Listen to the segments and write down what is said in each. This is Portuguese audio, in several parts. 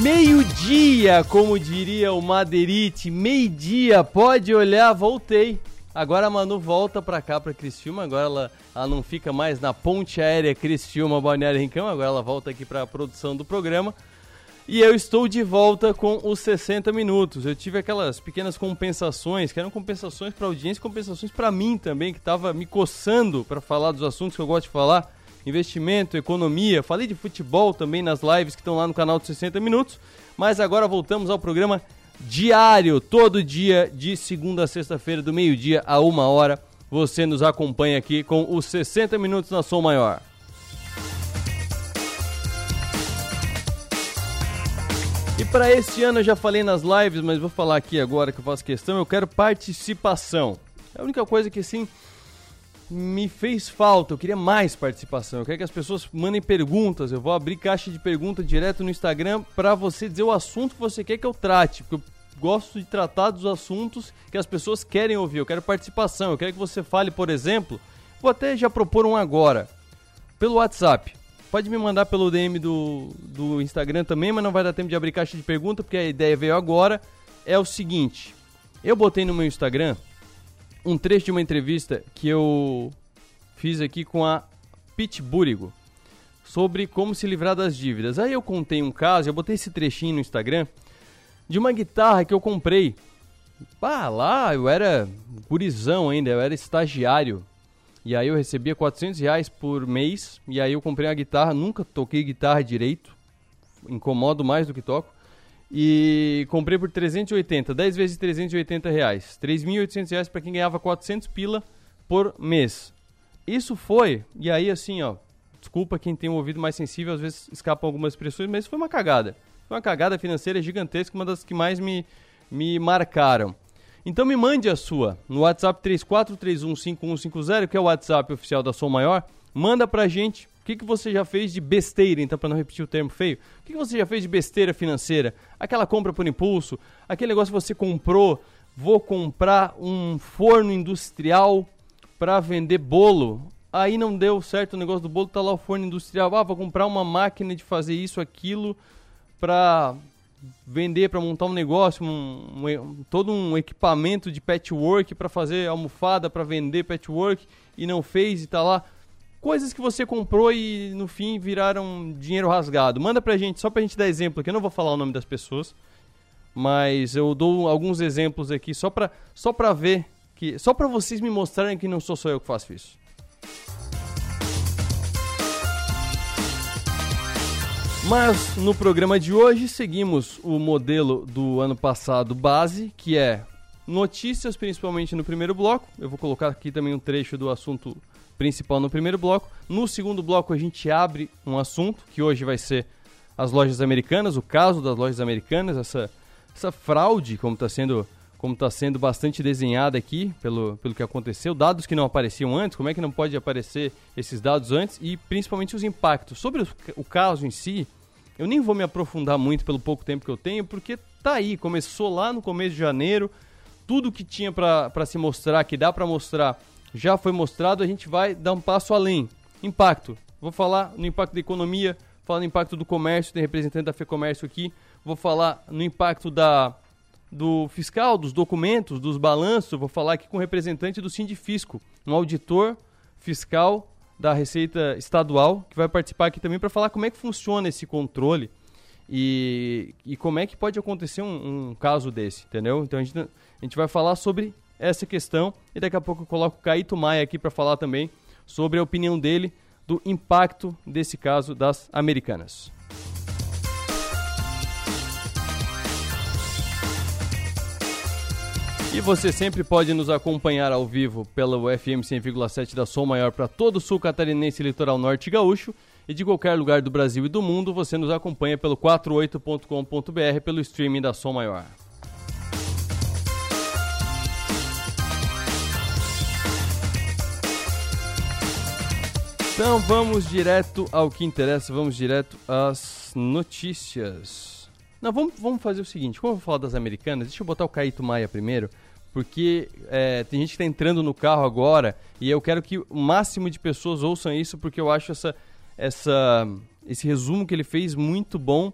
Meio-dia, como diria o Madeirite, meio-dia, pode olhar, voltei. Agora a Manu volta pra cá, pra Criciúma, agora ela, ela não fica mais na ponte aérea Criciúma, Balneário Rincão, agora ela volta aqui pra produção do programa. E eu estou de volta com os 60 minutos. Eu tive aquelas pequenas compensações, que eram compensações para audiência, compensações para mim também, que estava me coçando para falar dos assuntos que eu gosto de falar investimento, economia. Falei de futebol também nas lives que estão lá no canal de 60 Minutos. Mas agora voltamos ao programa diário, todo dia, de segunda a sexta-feira, do meio-dia a uma hora. Você nos acompanha aqui com os 60 Minutos na Som Maior. E para este ano eu já falei nas lives, mas vou falar aqui agora que eu faço questão. Eu quero participação. É a única coisa que assim me fez falta, eu queria mais participação. Eu quero que as pessoas mandem perguntas. Eu vou abrir caixa de perguntas direto no Instagram para você dizer o assunto que você quer que eu trate, porque eu gosto de tratar dos assuntos que as pessoas querem ouvir. Eu quero participação. Eu quero que você fale, por exemplo, vou até já propor um agora, pelo WhatsApp. Pode me mandar pelo DM do, do Instagram também, mas não vai dar tempo de abrir caixa de pergunta, porque a ideia veio agora. É o seguinte: eu botei no meu Instagram um trecho de uma entrevista que eu fiz aqui com a Pete Burigo sobre como se livrar das dívidas. Aí eu contei um caso, eu botei esse trechinho no Instagram de uma guitarra que eu comprei. Pá, lá eu era gurizão ainda, eu era estagiário. E aí eu recebia 400 reais por mês. E aí eu comprei uma guitarra, nunca toquei guitarra direito. Incomodo mais do que toco. E comprei por 380, 10 vezes 380 reais. 3.800 reais para quem ganhava 400 pila por mês. Isso foi, e aí assim, ó, desculpa quem tem um ouvido mais sensível, às vezes escapam algumas expressões, mas foi uma cagada. Foi uma cagada financeira gigantesca, uma das que mais me, me marcaram. Então me mande a sua no WhatsApp 34315150, que é o WhatsApp oficial da Som Maior. Manda pra gente o que, que você já fez de besteira, então, para não repetir o termo feio? O que, que você já fez de besteira financeira? Aquela compra por impulso, aquele negócio que você comprou, vou comprar um forno industrial para vender bolo. Aí não deu certo o negócio do bolo, tá lá o forno industrial. Ah, vou comprar uma máquina de fazer isso, aquilo, para vender, para montar um negócio, um, um, todo um equipamento de patchwork para fazer almofada, para vender patchwork e não fez e tá lá coisas que você comprou e no fim viraram dinheiro rasgado. Manda pra gente, só pra gente dar exemplo aqui. Eu não vou falar o nome das pessoas, mas eu dou alguns exemplos aqui só pra, só pra ver, que, só pra vocês me mostrarem que não sou só eu que faço isso. Mas no programa de hoje seguimos o modelo do ano passado base, que é notícias, principalmente no primeiro bloco. Eu vou colocar aqui também um trecho do assunto principal no primeiro bloco. No segundo bloco, a gente abre um assunto que hoje vai ser as lojas americanas, o caso das lojas americanas, essa, essa fraude, como está sendo, como tá sendo bastante desenhada aqui pelo, pelo que aconteceu, dados que não apareciam antes, como é que não pode aparecer esses dados antes e principalmente os impactos. Sobre o, o caso em si, eu nem vou me aprofundar muito pelo pouco tempo que eu tenho, porque tá aí, começou lá no começo de janeiro, tudo que tinha para se mostrar, que dá para mostrar já foi mostrado, a gente vai dar um passo além. Impacto. Vou falar no impacto da economia, falar no impacto do comércio, tem representante da FEComércio aqui. Vou falar no impacto da, do fiscal, dos documentos, dos balanços. Vou falar aqui com o representante do Sindifisco, um auditor fiscal da Receita Estadual, que vai participar aqui também para falar como é que funciona esse controle e, e como é que pode acontecer um, um caso desse, entendeu? Então a gente, a gente vai falar sobre essa questão. E daqui a pouco eu coloco o Caíto Maia aqui para falar também sobre a opinião dele do impacto desse caso das americanas. E você sempre pode nos acompanhar ao vivo pelo FM 100,7 da Som Maior para todo o sul catarinense, litoral norte gaúcho. E de qualquer lugar do Brasil e do mundo, você nos acompanha pelo 48.com.br pelo streaming da Som Maior. Então vamos direto ao que interessa, vamos direto às notícias. Não, vamos, vamos fazer o seguinte, como eu vou falar das americanas, deixa eu botar o Caíto Maia primeiro, porque é, tem gente que está entrando no carro agora e eu quero que o máximo de pessoas ouçam isso, porque eu acho essa, essa, esse resumo que ele fez muito bom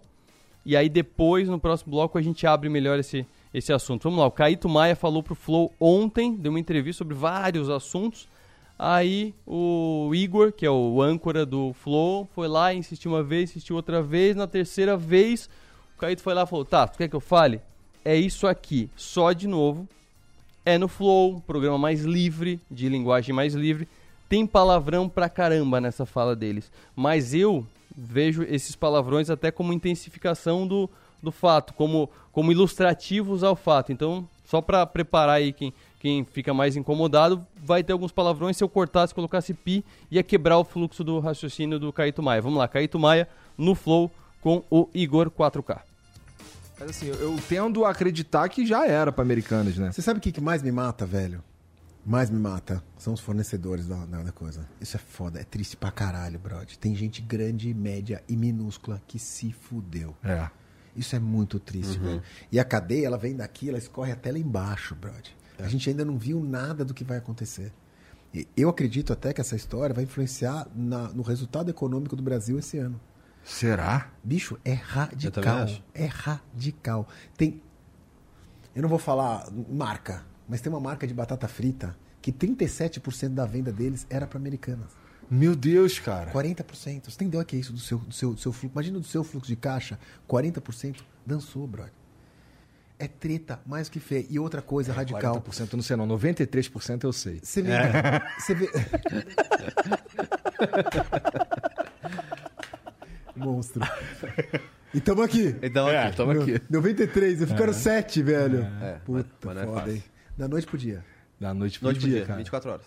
E aí depois, no próximo bloco, a gente abre melhor esse, esse assunto. Vamos lá, o Caíto Maia falou pro Flow ontem, deu uma entrevista sobre vários assuntos. Aí o Igor, que é o âncora do Flow, foi lá, insistiu uma vez, insistiu outra vez. Na terceira vez, o Caíto foi lá e falou: Tá, tu quer que eu fale? É isso aqui, só de novo. É no Flow, programa mais livre, de linguagem mais livre. Tem palavrão pra caramba nessa fala deles. Mas eu vejo esses palavrões até como intensificação do, do fato, como, como ilustrativos ao fato. Então, só para preparar aí quem, quem fica mais incomodado, vai ter alguns palavrões. Se eu cortasse, colocasse pi, ia quebrar o fluxo do raciocínio do Caíto Maia. Vamos lá, Caíto Maia no Flow com o Igor 4K. Mas assim, eu tendo a acreditar que já era para americanos, né? Você sabe o que, que mais me mata, velho? Mais me mata são os fornecedores da, da, coisa. Isso é foda, é triste pra caralho, brother. Tem gente grande, média e minúscula que se fudeu. É. Isso é muito triste, velho. E a cadeia, ela vem daqui, ela escorre até lá embaixo, brother. A gente ainda não viu nada do que vai acontecer. E eu acredito até que essa história vai influenciar na- no resultado econômico do Brasil esse ano. Será? Bicho, é radical. É radical. Tem. Eu não vou falar marca, mas tem uma marca de batata frita que 37% da venda deles era para americanas. Meu Deus, cara. 40%. Você tem ideia que é isso do seu, do seu, do seu fluxo? Imagina do seu fluxo de caixa, 40% dançou, brother. É treta mais que feia. E outra coisa radical. 40% eu não sei não, 93% eu sei. Você vê. Você vê. Monstro. E tamo aqui. Então, É, aqui. tamo aqui. 93, eu ficaram 7, velho. É, Puta, mas- mas é foda, fácil. hein? Da noite pro dia. Da noite pro Noite pro dia, dia, cara. 24 horas.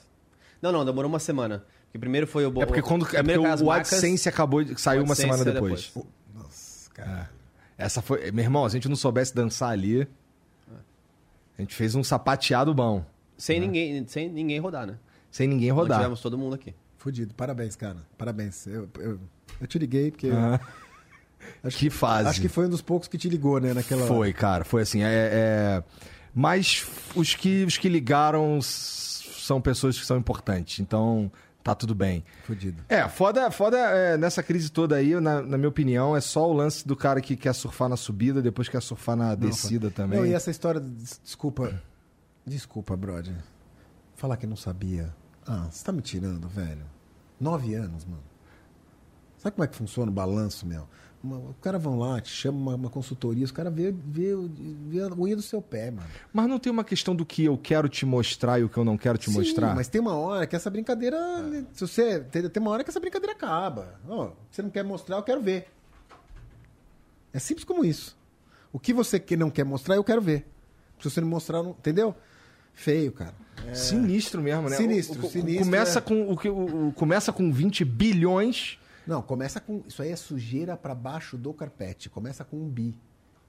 Não, não, demorou uma semana. Porque primeiro foi o... É porque quando é porque primeiro que as o marcas- AdSense acabou de, saiu o uma AdSense semana depois. depois. Nossa, cara. Essa foi, meu irmão, se a gente não soubesse dançar ali, a gente fez um sapateado bom, Sem, ninguém, sem ninguém rodar, né? sem ninguém Não rodar. tivemos todo mundo aqui. Fudido. Parabéns, cara. Parabéns. Eu, eu, eu te liguei porque. Ah, Acho que fase. Acho que foi um dos poucos que te ligou, né? Naquela. Foi, cara, foi assim. É, é- Mas os que, os que ligaram são pessoas que são importantes, então tá tudo bem. Fudido. É, foda, foda é, nessa crise toda aí, na, na minha opinião, é só o lance do cara que quer surfar na subida, depois quer surfar na descida também. Não, e essa história. des- Desculpa. Desculpa, brother. Falar que não sabia. Ah, você tá me tirando, velho. Nove anos, mano. Sabe como é que funciona o balanço, meu? Uma- o cara vão lá, te chama uma, uma consultoria, os caras vê, vê, vê a unha do seu pé, mano. Mas não tem uma questão do que eu quero te mostrar e o que eu não quero te Sim, mostrar? Mas tem uma hora que essa brincadeira. Se você. Tem, tem uma hora que essa brincadeira acaba. Ó, você não quer mostrar, eu quero ver. É simples como isso. O que você que não quer mostrar, eu quero ver. Se você não mostrar, não... entendeu? Feio, cara. Sinistro mesmo, né? Sinistro, O- o- sinistro, Começa, é. com, o- o- começa com 20 bilhões. Não, começa com. Isso aí é sujeira pra baixo do carpete. Começa com um bi.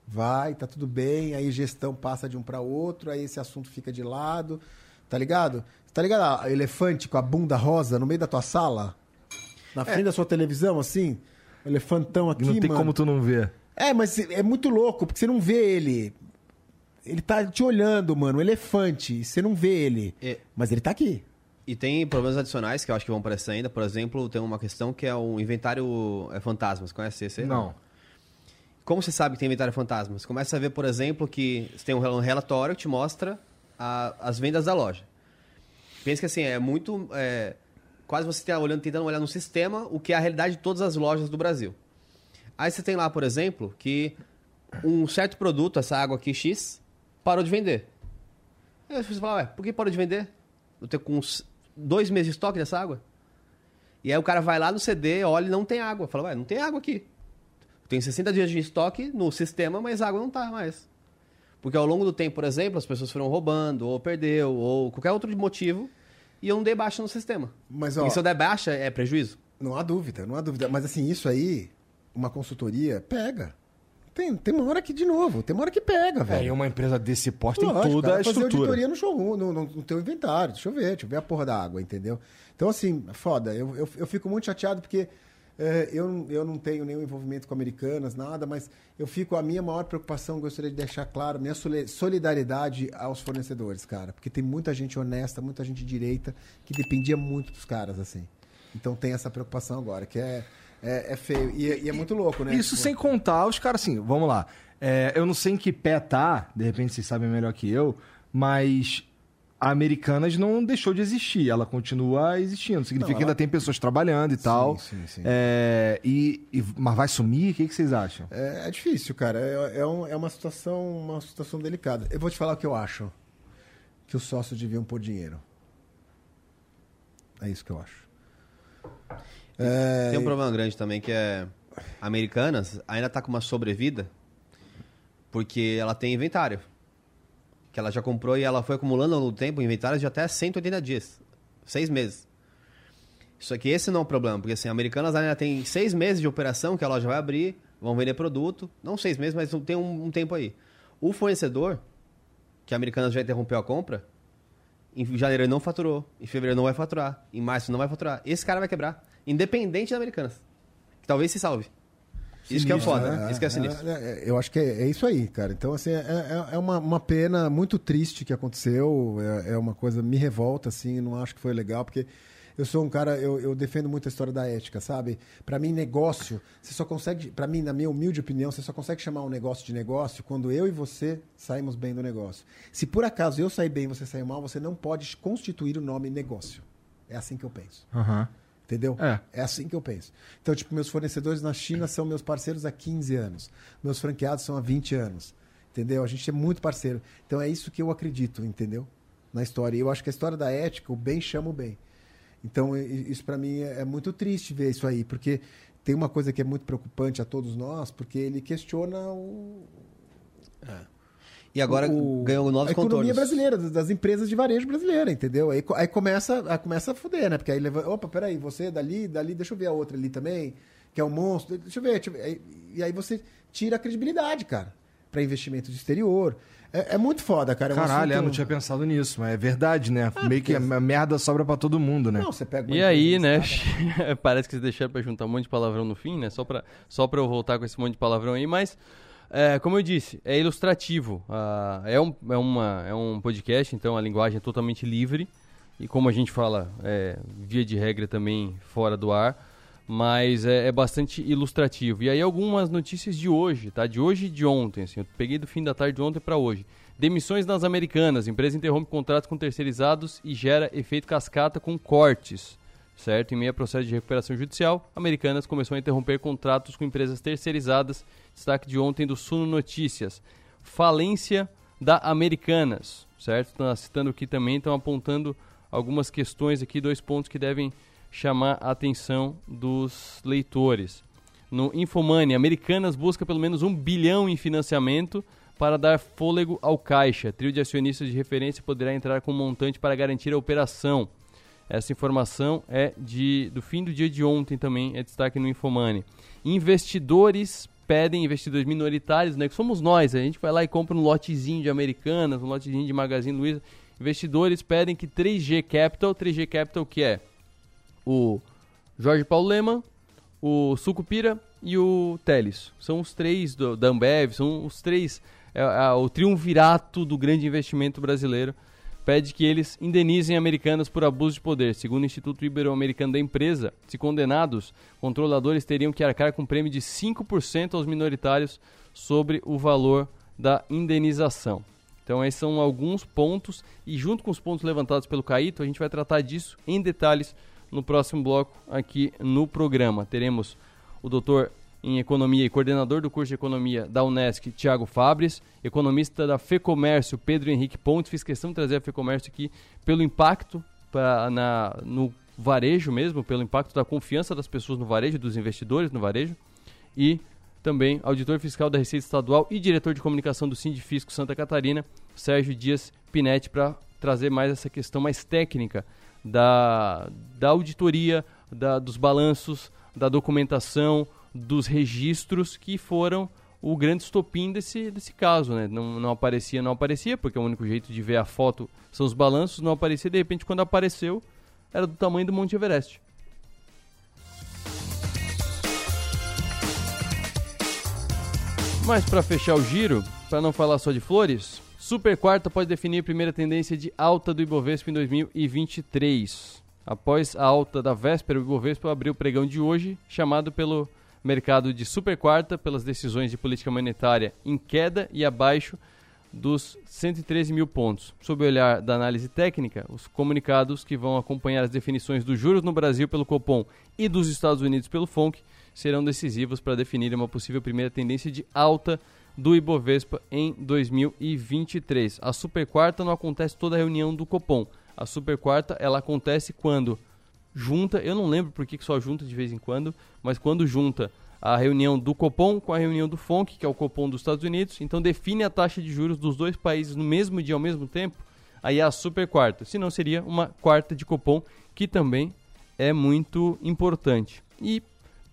Vai, tá tudo bem, aí gestão passa de um pra outro, aí esse assunto fica de lado. Tá ligado? Tá ligado? a elefante com a bunda rosa no meio da tua sala? Na frente da sua televisão, assim? O elefantão aqui, não tem mano. como tu não ver. É, mas é muito louco, porque você não vê ele. Ele tá te olhando, mano, um elefante, você não vê ele. E- Mas ele tá aqui. E tem problemas adicionais que eu acho que vão aparecer ainda. Por exemplo, tem uma questão que é o inventário é, fantasmas. Conhece esse? Não. Como você sabe que tem inventário fantasma? Você começa a ver, por exemplo, que você tem um rel- relatório que te mostra a- as vendas da loja. Pensa que assim, é muito. é, quase você está olhando, tentando olhar no sistema o que é a realidade de todas as lojas do Brasil. Aí você tem lá, por exemplo, que um certo produto, essa água aqui X, parou de vender. Aí você fala, ué, por que parou de vender? Eu tenho com dois meses de estoque dessa água. E aí o cara vai lá no CD, olha e não tem água. Fala, ué, não tem água aqui. Tem 60 dias de estoque no sistema, mas a água não tá mais. Porque ao longo do tempo, por exemplo, as pessoas foram roubando, ou perdeu, ou qualquer outro motivo, e eu não dei baixa no sistema. Mas, ó, E se eu der baixa, é prejuízo? não há dúvida, não há dúvida. Mas assim, isso aí, uma consultoria, pega. Tem, tem uma hora que, de novo, tem uma hora que pega, É, velho. e uma empresa desse porte tem Lógico, toda cara, a fazer estrutura. auditoria no showroom, no, no, no teu inventário. Deixa eu ver, deixa eu ver a porra da água, entendeu? Então, assim, foda. Eu, eu, eu fico muito chateado porque é, eu, eu não tenho nenhum envolvimento com americanas, nada, mas eu fico, a minha maior preocupação, gostaria de deixar claro, minha soli- solidariedade aos fornecedores, cara. Porque tem muita gente honesta, muita gente direita, que dependia muito dos caras, assim. Então tem essa preocupação agora, que é, É, é feio. E, é- e é muito louco, né? Isso Tipo, sem contar os caras, assim, vamos lá. É, eu não sei em que pé tá, de repente vocês sabem melhor que eu, mas a Americanas não deixou de existir, ela continua existindo. Significa Não, que ainda ela- tem pessoas trabalhando e tal. sim, sim. É, e, e- mas vai sumir? O que, que vocês acham? É, é difícil, cara. É, é, um- é uma situação, uma situação delicada. Eu vou te falar o que eu acho. Que os sócios deviam pôr dinheiro. É isso que eu acho. É, Tem um problema grande também que é. Americanas ainda tá com uma sobrevida porque ela tem inventário. Que ela já comprou e ela foi acumulando ao longo do tempo inventários de até 180 dias. Seis meses. Só que esse não é o problema, porque assim, a Americanas ainda tem seis meses de operação que a loja vai abrir, vão vender produto. Não seis meses, mas tem um, um tempo aí. O fornecedor, que a Americanas já interrompeu a compra, em janeiro ele não faturou, em fevereiro não vai faturar, em março não vai faturar. Esse cara vai quebrar, independente da Americanas. Que talvez se salve. Isso que é foda, né? isso que é sinistro. É, é, eu acho que é, é isso aí, cara. Então, assim, é, é- é uma, uma pena muito triste que aconteceu. É, é uma coisa, me revolta, assim, não acho que foi legal, porque eu sou um cara, eu, eu defendo muito a história da ética, sabe? Pra mim, negócio, você só consegue, pra mim, na minha humilde opinião, você só consegue chamar um negócio de negócio quando eu e você saímos bem do negócio. Se por acaso eu sair bem e você sair mal, você não pode constituir o nome negócio. É assim que eu penso. Aham. Entendeu? É. assim que eu penso. Então, tipo, meus fornecedores na China são meus parceiros há 15 anos. Meus franqueados são há 20 anos. Entendeu? A gente é muito parceiro. Então é isso que eu acredito, entendeu? Na história. E eu acho que a história da ética, o bem chama o bem. Então, isso pra mim é é muito triste ver isso aí, porque tem uma coisa que é muito preocupante a todos nós, porque ele questiona o, E agora o- ganhou novos a economia contornos. brasileira, das- empresas de varejo brasileira, entendeu? Aí, aí começa, aí começa a fuder, né? Porque aí leva, opa, peraí, você dali, dali, deixa eu ver a outra ali também, que é um monstro, deixa eu ver, deixa eu ver. Aí- e aí você tira a credibilidade, cara, para investimento de exterior. É, é muito foda, cara. É um Caralho, é, assunto- não tinha pensado nisso, mas é verdade, né? Meio que a merda sobra pra todo mundo, né? Não, você pega E aí, né? listada, Parece que vocês deixaram pra juntar um monte de palavrão no fim, né? Só pra, só pra eu voltar com esse monte de palavrão aí, mas. É, como eu disse, é ilustrativo. Ah, é, um, é, uma, é um podcast, então a linguagem é totalmente livre. E como a gente fala, é, via de regra também fora do ar. Mas é, é bastante ilustrativo. E aí algumas notícias de hoje, tá? De hoje e de ontem, assim. Eu peguei do fim da tarde de ontem pra hoje. Demissões nas Americanas. Empresa interrompe contratos com terceirizados e gera efeito cascata com cortes. Certo? Em meio a processo de recuperação judicial, Americanas começou a interromper contratos com empresas terceirizadas. Destaque de ontem do Suno Notícias. Falência da Americanas. Certo? Estão citando aqui também, estão apontando algumas questões aqui, dois pontos que devem chamar a atenção dos leitores. No Infomani, Americanas busca pelo menos um bilhão em financiamento para dar fôlego ao caixa. Trio de acionistas de referência poderá entrar com um montante para garantir a operação. Essa informação é de, do fim do dia de ontem também, é destaque no Infomani. Investidores pedem, investidores minoritários, né, que somos nós, a gente vai lá e compra um lotezinho de Americanas, um lotezinho de Magazine Luiza. Investidores pedem que 3G Capital, 3G Capital que é o Jorge Paulo Leman, o Sucupira e o Teles. São os três do, da Ambev, são os três, é, é, o triunvirato do grande investimento brasileiro. Pede que eles indenizem americanas por abuso de poder. Segundo o Instituto Ibero-Americano da Empresa, se condenados, controladores teriam que arcar com um prêmio de 5% aos minoritários sobre o valor da indenização. Então, esses são alguns pontos, e junto com os pontos levantados pelo Caíto, a gente vai tratar disso em detalhes no próximo bloco aqui no programa. Teremos o doutor em Economia e coordenador do curso de Economia da Unesc, Tiago Fabres, economista da FEComércio, Pedro Henrique Pontes. Fiz questão de trazer a FEComércio aqui pelo impacto pra, na, no varejo mesmo, pelo impacto da confiança das pessoas no varejo, dos investidores no varejo. E também auditor fiscal da Receita Estadual e diretor de comunicação do Sindifisco Santa Catarina, Sérgio Dias Pinetti, para trazer mais essa questão mais técnica da, da auditoria, da, dos balanços, da documentação, dos registros que foram o grande estopim desse, desse caso, né? Não, não aparecia, não aparecia, porque o único jeito de ver a foto são os balanços, não aparecia, de repente quando apareceu, era do tamanho do Monte Everest. Mas para fechar o giro, para não falar só de flores, Super quarta pode definir a primeira tendência de alta do Ibovespa em 2023. Após a alta da véspera, o Ibovespa abriu o pregão de hoje, chamado pelo mercado de super quarta pelas decisões de política monetária em queda e abaixo dos 113 mil pontos. Sob o olhar da análise técnica, os comunicados que vão acompanhar as definições dos juros no Brasil pelo Copom e dos Estados Unidos pelo FONC serão decisivos para definir uma possível primeira tendência de alta do Ibovespa em 2023. A super quarta não acontece toda a reunião do Copom. A super quarta ela acontece quando junta, eu não lembro por que só junta de vez em quando, mas quando junta a reunião do Copom com a reunião do FONC, que é o Copom dos Estados Unidos, então define a taxa de juros dos dois países no mesmo dia ao mesmo tempo, aí é a super quarta. Se não seria uma quarta de Copom, que também é muito importante. E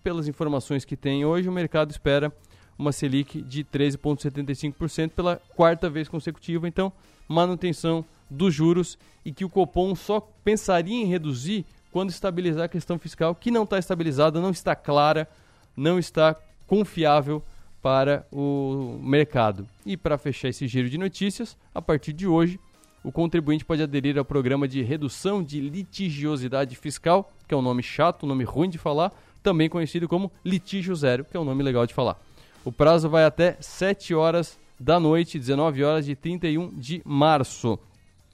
pelas informações que tem hoje, o mercado espera uma Selic de 13,75% pela quarta vez consecutiva, então manutenção dos juros e que o Copom só pensaria em reduzir quando estabilizar a questão fiscal, que não está estabilizada, não está clara não está confiável para o mercado. E para fechar esse giro de notícias, a partir de hoje, o contribuinte pode aderir ao programa de redução de litigiosidade fiscal, que é um nome chato, um nome ruim de falar, também conhecido como litígio zero, que é um nome legal de falar. O prazo vai até 7 horas da noite, 19 horas de 31 de março.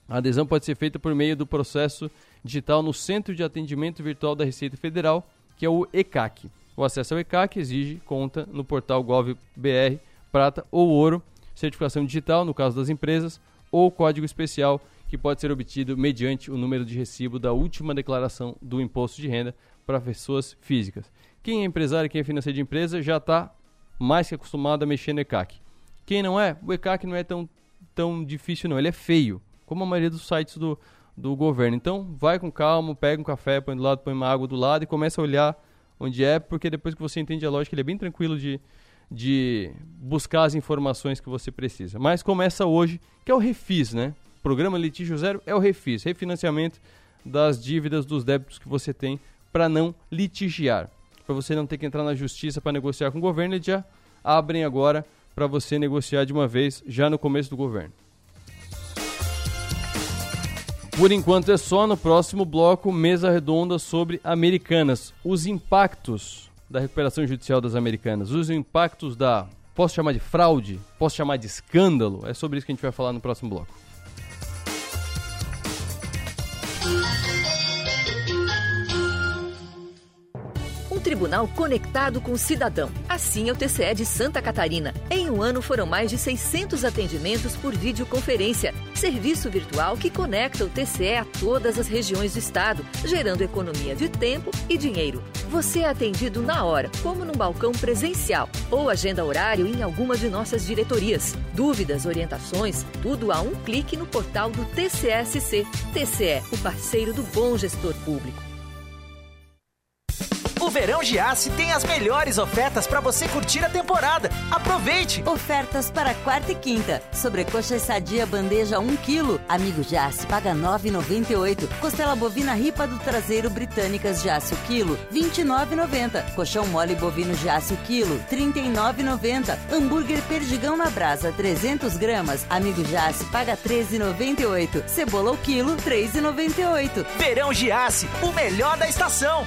A adesão pode ser feita por meio do processo digital no Centro de Atendimento Virtual da Receita Federal, que é o ECAC. O acesso ao ECAC exige conta no portal GovBR Prata ou Ouro, certificação digital, no caso das empresas, ou código especial que pode ser obtido mediante o número de recibo da última declaração do imposto de renda para pessoas físicas. Quem é empresário, quem é financeiro de empresa já está mais que acostumado a mexer no ECAC. Quem não é, o ECAC não é tão, tão difícil não, ele é feio, como a maioria dos sites do, do governo. Então, vai com calma, pega um café, põe do lado, põe uma água do lado e começa a olhar onde é, porque depois que você entende a lógica, ele é bem tranquilo de, de buscar as informações que você precisa. Mas começa hoje, que é o Refis, né? Programa Litígio Zero é o Refis, refinanciamento das dívidas, dos débitos que você tem para não litigiar. Para você não ter que entrar na justiça para negociar com o governo, eles já abrem agora para você negociar de uma vez já no começo do governo. Por enquanto é só no próximo bloco, mesa redonda sobre Americanas. Os impactos da recuperação judicial das Americanas, os impactos da. Posso chamar de fraude? Posso chamar de escândalo? É sobre isso que a gente vai falar no próximo bloco. Tribunal conectado com o cidadão. Assim é o TCE de Santa Catarina. Em um ano foram mais de 600 atendimentos por videoconferência. Serviço virtual que conecta o TCE a todas as regiões do estado, gerando economia de tempo e dinheiro. Você é atendido na hora, como num balcão presencial, ou agenda horário em alguma de nossas diretorias. Dúvidas, orientações, tudo a um clique no portal do TCSC. TCE, o parceiro do bom gestor público. Verão Giasse tem as melhores ofertas para você curtir a temporada. Aproveite! Ofertas para quarta e quinta. Sobrecoxa sadia bandeja 1 kg. Amigo Giasse paga 9,98. Costela bovina ripa do traseiro britânicas Giasse o quilo, 29,90. Colchão mole bovino Giasse o quilo, 39,90. Hambúrguer perdigão na brasa 300 gramas. Amigo Giasse paga 13,98. Cebola o quilo, 3,98. Verão Giasse, o melhor da estação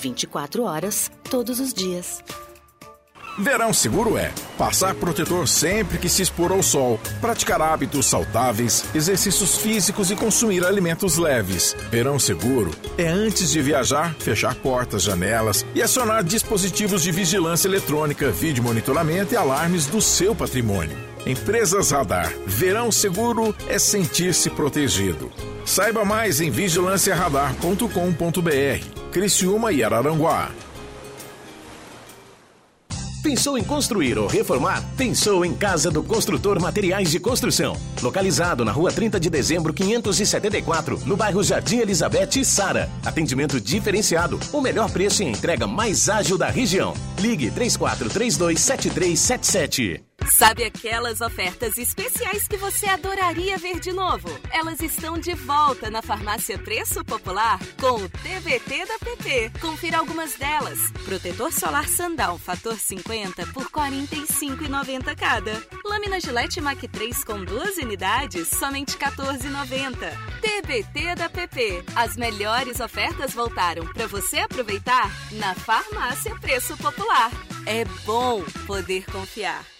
24 horas, todos os dias. Verão seguro é passar protetor sempre que se expor ao sol, praticar hábitos saudáveis, exercícios físicos e consumir alimentos leves. Verão seguro é antes de viajar, fechar portas, janelas e acionar dispositivos de vigilância eletrônica, vídeo monitoramento e alarmes do seu patrimônio. Empresas Radar. Verão seguro é sentir-se protegido. Saiba mais em vigilanciaradar.com.br. Criciúma e Araranguá. Pensou em construir ou reformar? Pensou em Casa do Construtor Materiais de Construção. Localizado na rua 30 de dezembro, 574, no bairro Jardim Elizabeth e Sara. Atendimento diferenciado, o melhor preço e entrega mais ágil da região. Ligue 3432 7377. Sabe aquelas ofertas especiais que você adoraria ver de novo? Elas estão de volta na Farmácia Preço Popular com o TBT da PP. Confira algumas delas. Protetor solar Sandal fator 50 por R$ 45,90 cada. Lâmina Gillette Mac 3 com duas unidades, somente R$ 14,90. TBT da PP. As melhores ofertas voltaram para você aproveitar na Farmácia Preço Popular. É bom poder confiar.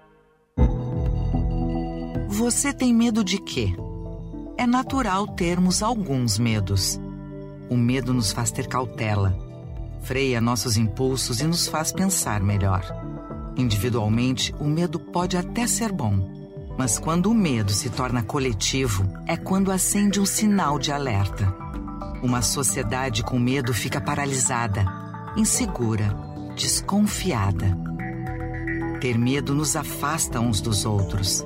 Você tem medo de quê? É natural termos alguns medos. O medo nos faz ter cautela, freia nossos impulsos e nos faz pensar melhor. Individualmente, o medo pode até ser bom, mas quando o medo se torna coletivo, é quando acende um sinal de alerta. Uma sociedade com medo fica paralisada, insegura, desconfiada. Ter medo nos afasta uns dos outros.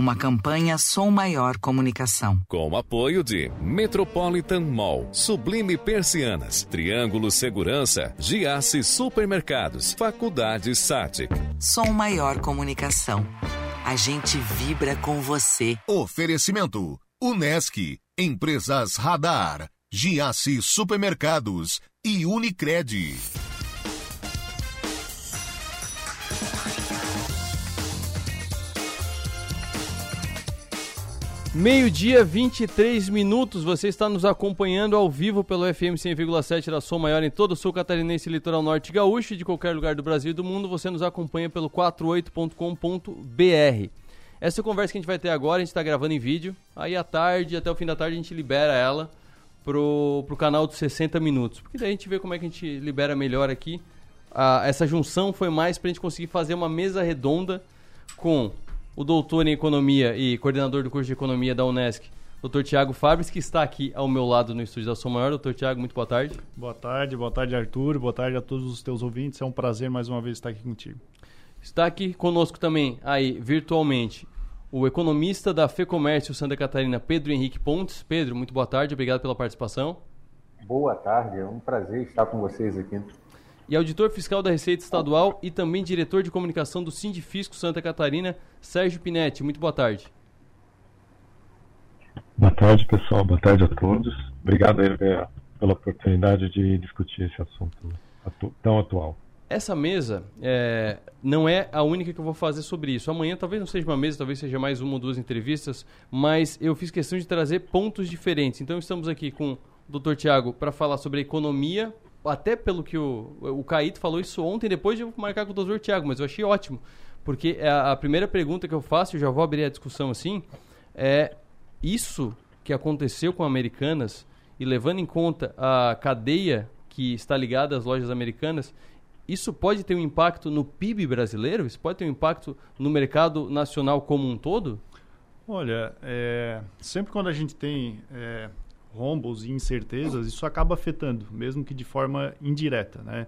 Uma campanha Som Maior Comunicação. Com apoio de Metropolitan Mall, Sublime Persianas, Triângulo Segurança, Giasse Supermercados, Faculdade Satic. Som Maior Comunicação. A gente vibra com você. Oferecimento: Unesc, Empresas Radar, Giasse Supermercados e Unicred. Meio-dia, 23 minutos. Você está nos acompanhando ao vivo pelo FM 100,7 da Som Maior em todo o sul catarinense, litoral norte gaúcho e de qualquer lugar do Brasil e do mundo. Você nos acompanha pelo 48.com.br. Essa conversa que a gente vai ter agora, a gente está gravando em vídeo. Aí à tarde, até o fim da tarde, a gente libera ela pro, pro canal de 60 minutos. Porque daí a gente vê como é que a gente libera melhor aqui. Ah, essa junção foi mais para a gente conseguir fazer uma mesa redonda com o doutor em economia e coordenador do curso de economia da Unesc, doutor Tiago Fabres, que está aqui ao meu lado no estúdio da Som Maior. Doutor Tiago, muito boa tarde. Boa tarde, boa tarde, Arthur. Boa tarde a todos os teus ouvintes. É um prazer mais uma vez estar aqui contigo. Está aqui conosco também, aí, virtualmente, o economista da FEComércio Santa Catarina, Pedro Henrique Pontes. Pedro, muito boa tarde, obrigado pela participação. Boa tarde, é um prazer estar com vocês aqui e auditor fiscal da Receita Estadual e também diretor de comunicação do Sindifisco Santa Catarina, Sérgio Pinetti. Muito boa tarde. Boa tarde, pessoal. Boa tarde a todos. Obrigado aí, pela oportunidade de discutir esse assunto atu tão atual. Essa mesa é, não é a única que eu vou fazer sobre isso. Amanhã talvez não seja uma mesa, talvez seja mais uma ou duas entrevistas, mas eu fiz questão de trazer pontos diferentes. Então estamos aqui com o Dr. Tiago para falar sobre economia até pelo que o, o Caíto falou isso ontem, depois de eu marcar com o doutor Tiago, mas eu achei ótimo. Porque a, é a primeira pergunta que eu faço, eu já vou abrir a discussão assim, é isso que aconteceu com Americanas, e levando em conta a cadeia que está ligada às lojas americanas, isso pode ter um impacto no PIB brasileiro? Isso pode ter um impacto no mercado nacional como um todo? Olha, é, sempre quando a gente tem é, rombos e incertezas, isso acaba afetando, mesmo que de forma indireta, né?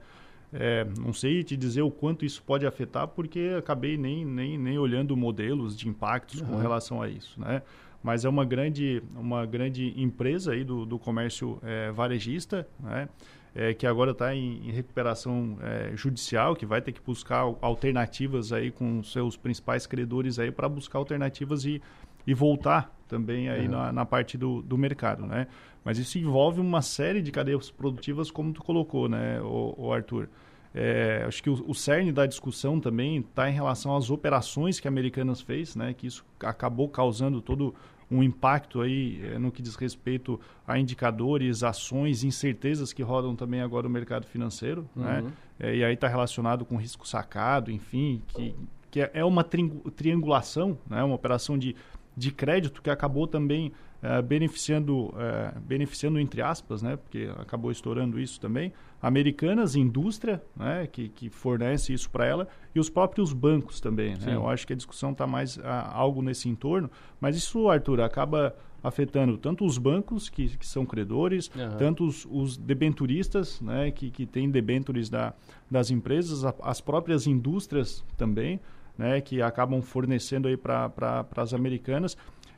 É, não sei te dizer o quanto isso pode afetar, porque acabei nem, nem, nem olhando modelos de impactos com Uhum. relação a isso, né? Mas é uma grande, uma grande empresa aí do, do comércio é, varejista, né? É, que agora está em, em recuperação é, judicial, que vai ter que buscar al- alternativas aí com seus principais credores aí para buscar alternativas e, e voltar também aí Uhum. na, na parte do, do mercado, né? Mas isso envolve uma série de cadeias produtivas, como tu colocou, né, o, o Arthur? É, acho que o, o cerne da discussão também está em relação às operações que a Americanas fez, né, que isso acabou causando todo um impacto aí eh, no que diz respeito a indicadores, ações, incertezas que rodam também agora no mercado financeiro, né? Uhum. É, e aí está relacionado com risco sacado, enfim, que, que é- é uma trin- triangulação, né? uma operação de, de crédito que acabou também eh, beneficiando, eh, beneficiando entre aspas, né? porque acabou estourando isso também, americanas, indústria, né? que, que fornece isso para ela, e os próprios bancos também. Né? Eu acho que a discussão está mais ah, algo nesse entorno, mas isso, Arthur, acaba afetando tanto os bancos, que, que são credores, Aham. tanto os, os debenturistas, né, que, que têm debentures da, das empresas, a- as próprias indústrias também, né, que acabam fornecendo aí para pra, as americanas.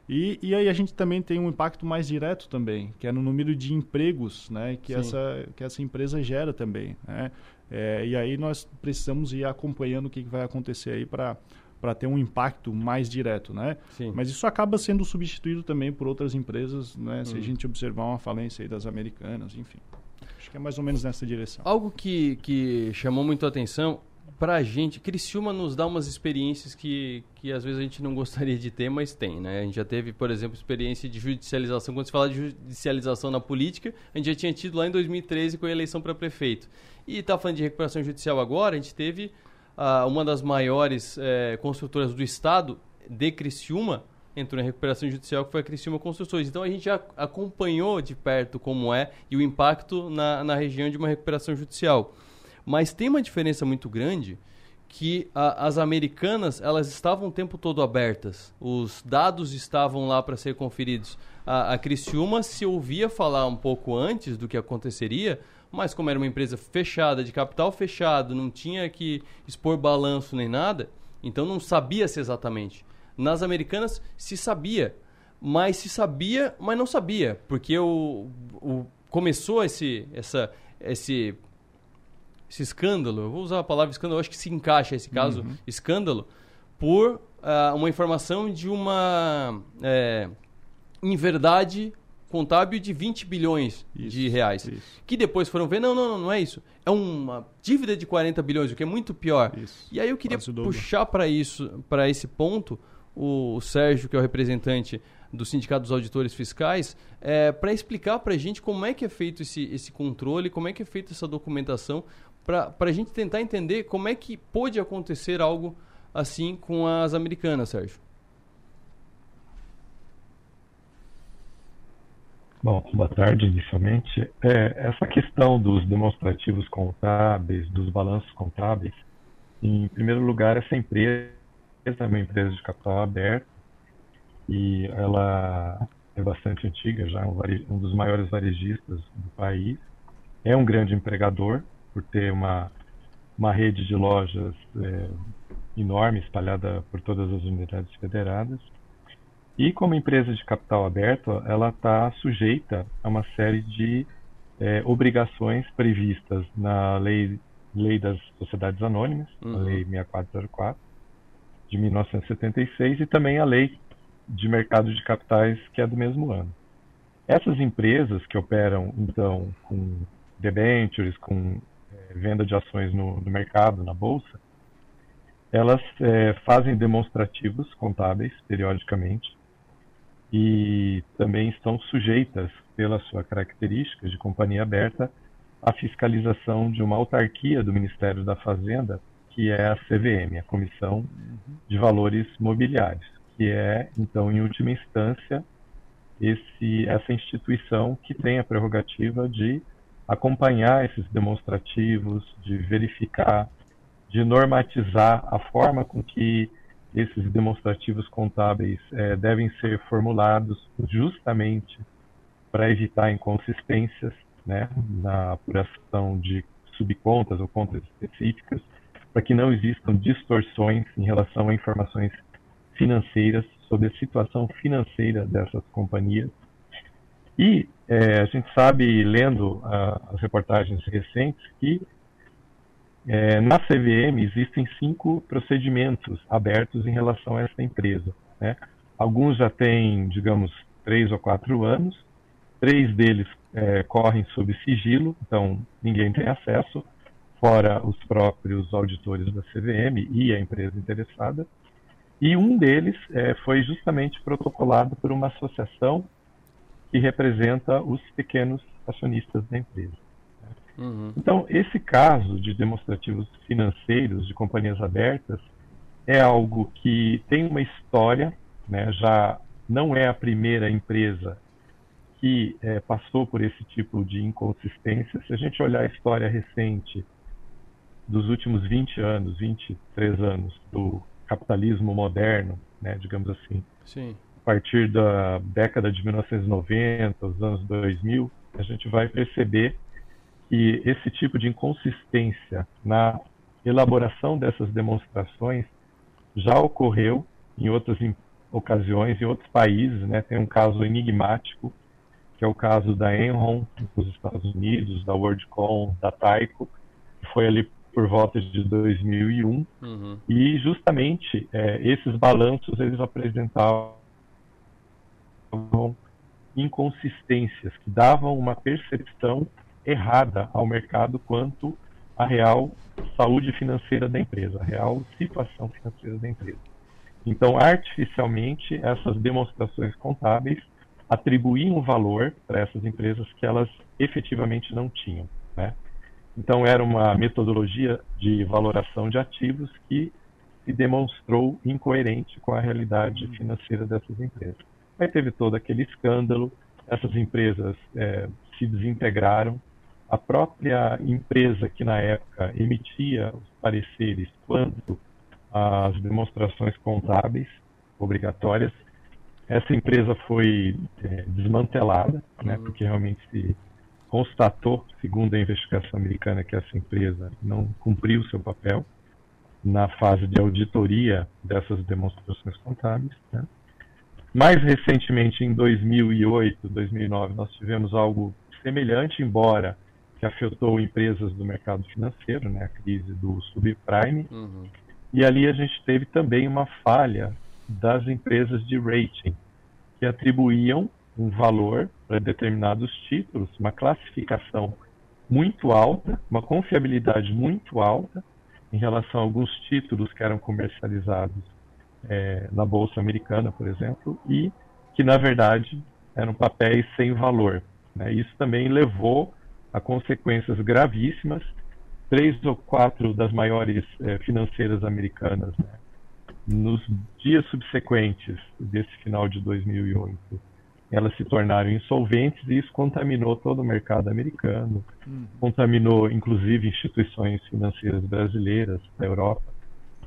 E, e aí a gente também tem um impacto mais direto também, que é no número de empregos né, que, Sim. essa, que essa empresa gera também. Né? É, e aí nós precisamos ir acompanhando o que, que vai acontecer aí para para ter um impacto mais direto, né? Sim. Mas isso acaba sendo substituído também por outras empresas, né? Se a Hum. gente observar uma falência aí das americanas, enfim. Acho que é mais ou menos nessa direção. Algo que, que chamou muito a atenção pra gente, Criciúma nos dá umas experiências que, que às vezes a gente não gostaria de ter, mas tem, né? A gente já teve, por exemplo, experiência de judicialização. Quando se fala de judicialização na política, a gente já tinha tido lá em 2013 com a eleição para prefeito. E tá falando de recuperação judicial agora, a gente teve ah, uma das maiores eh, construtoras do estado, de Criciúma, entrou em recuperação judicial, que foi a Criciúma Construções. Então a gente já acompanhou de perto como é e o impacto na, na região de uma recuperação judicial. Mas tem uma diferença muito grande que a- as americanas elas estavam o tempo todo abertas. Os dados estavam lá para ser conferidos. A, a Criciúma se ouvia falar um pouco antes do que aconteceria, mas como era uma empresa fechada, de capital fechado, não tinha que expor balanço nem nada, então não sabia-se exatamente. Nas americanas se sabia, mas se sabia, mas não sabia, porque o, o começou esse essa esse esse escândalo, eu vou usar a palavra escândalo, acho que se encaixa esse caso, Uhum. escândalo, por ah, uma informação de uma é, inverdade contábil de 20 bilhões de reais. Que depois foram ver, não, não, não, não é isso. É uma dívida de 40 bilhões, o que é muito pior. E aí eu queria puxar para isso, para esse ponto, o, o Sérgio, que é o representante do Sindicato dos Auditores Fiscais, é, para explicar para a gente como é que é feito esse, esse controle, como é que é feita essa documentação, para a gente tentar entender como é que pôde acontecer algo assim com as americanas, Sérgio. Bom, boa tarde inicialmente. É, essa questão dos demonstrativos contábeis, dos balanços contábeis, em primeiro lugar, essa empresa é uma empresa de capital aberto e ela é bastante antiga, já um, vare- um dos maiores varejistas do país. É um grande empregador, por ter uma, uma rede de lojas é, enorme, espalhada por todas as unidades federadas. E como empresa de capital aberto, ela está sujeita a uma série de eh, obrigações previstas na lei, lei das Sociedades Anônimas, a Uhum. Lei 6404, de 1976, e também a Lei de Mercado de Capitais, que é do mesmo ano. Essas empresas que operam, então, com debentures, com venda de ações no, no mercado, na bolsa, elas eh, fazem demonstrativos contábeis periodicamente e também estão sujeitas, pela sua característica de companhia aberta, à fiscalização de uma autarquia do Ministério da Fazenda, que é a CVM, a Comissão de Valores Mobiliários, que é, então, em última instância, esse, essa instituição que tem a prerrogativa de acompanhar esses demonstrativos, de verificar, de normatizar a forma com que esses demonstrativos contábeis eh, devem ser formulados justamente para evitar inconsistências né, na apuração de subcontas ou contas específicas, para que não existam distorções em relação a informações financeiras sobre a situação financeira dessas companhias. E é, a gente sabe, lendo as reportagens recentes, que é, na CVM existem cinco procedimentos abertos em relação a essa empresa. Né? Alguns já têm, digamos, três ou quatro anos, três deles é, correm sob sigilo, então ninguém tem acesso, fora os próprios auditores da CVM e a empresa interessada. E um deles é, foi justamente protocolado por uma associação que representa os pequenos acionistas da empresa. Uhum. Então, esse caso de demonstrativos financeiros de companhias abertas é algo que tem uma história, né, já não é a primeira empresa que é, passou por esse tipo de inconsistência. Se a gente olhar a história recente dos últimos 20 anos, 23 anos do capitalismo moderno, né, digamos assim, Sim. A partir da década de 1990, os anos 2000, a gente vai perceber que esse tipo de inconsistência na elaboração dessas demonstrações já ocorreu em outras ocasiões, em outros países. Né? Tem um caso enigmático, que é o caso da Enron, nos Estados Unidos, da WorldCom, da Tyco, que foi ali por volta de 2001. Uhum. E justamente é, esses balanços eles apresentavam inconsistências que davam uma percepção errada ao mercado quanto à real saúde financeira da empresa, a real situação financeira da empresa. Então, artificialmente, essas demonstrações contábeis atribuíam valor para essas empresas que elas efetivamente não tinham. Né? Então, era uma metodologia de valoração de ativos que se demonstrou incoerente com a realidade financeira dessas empresas. Aí teve todo aquele escândalo, essas empresas é, se desintegraram, a própria empresa que na época emitia os pareceres quanto às demonstrações contábeis obrigatórias, essa empresa foi é, desmantelada, né, porque realmente se constatou, segundo a investigação americana, que essa empresa não cumpriu seu papel na fase de auditoria dessas demonstrações contábeis. Né. Mais recentemente, em 2008, 2009, nós tivemos algo semelhante, embora que afetou empresas do mercado financeiro, né, a crise do subprime. Uhum. E ali a gente teve também uma falha das empresas de rating, que atribuíam um valor para determinados títulos, uma classificação muito alta, uma confiabilidade muito alta em relação a alguns títulos que eram comercializados é, na Bolsa Americana, por exemplo, e que, na verdade, eram papéis sem valor. Né? Isso também levou a consequências gravíssimas. Três ou quatro das maiores eh, financeiras americanas, né, nos dias subsequentes desse final de 2008, elas se tornaram insolventes e isso contaminou todo o mercado americano, Hum. contaminou inclusive instituições financeiras brasileiras da Europa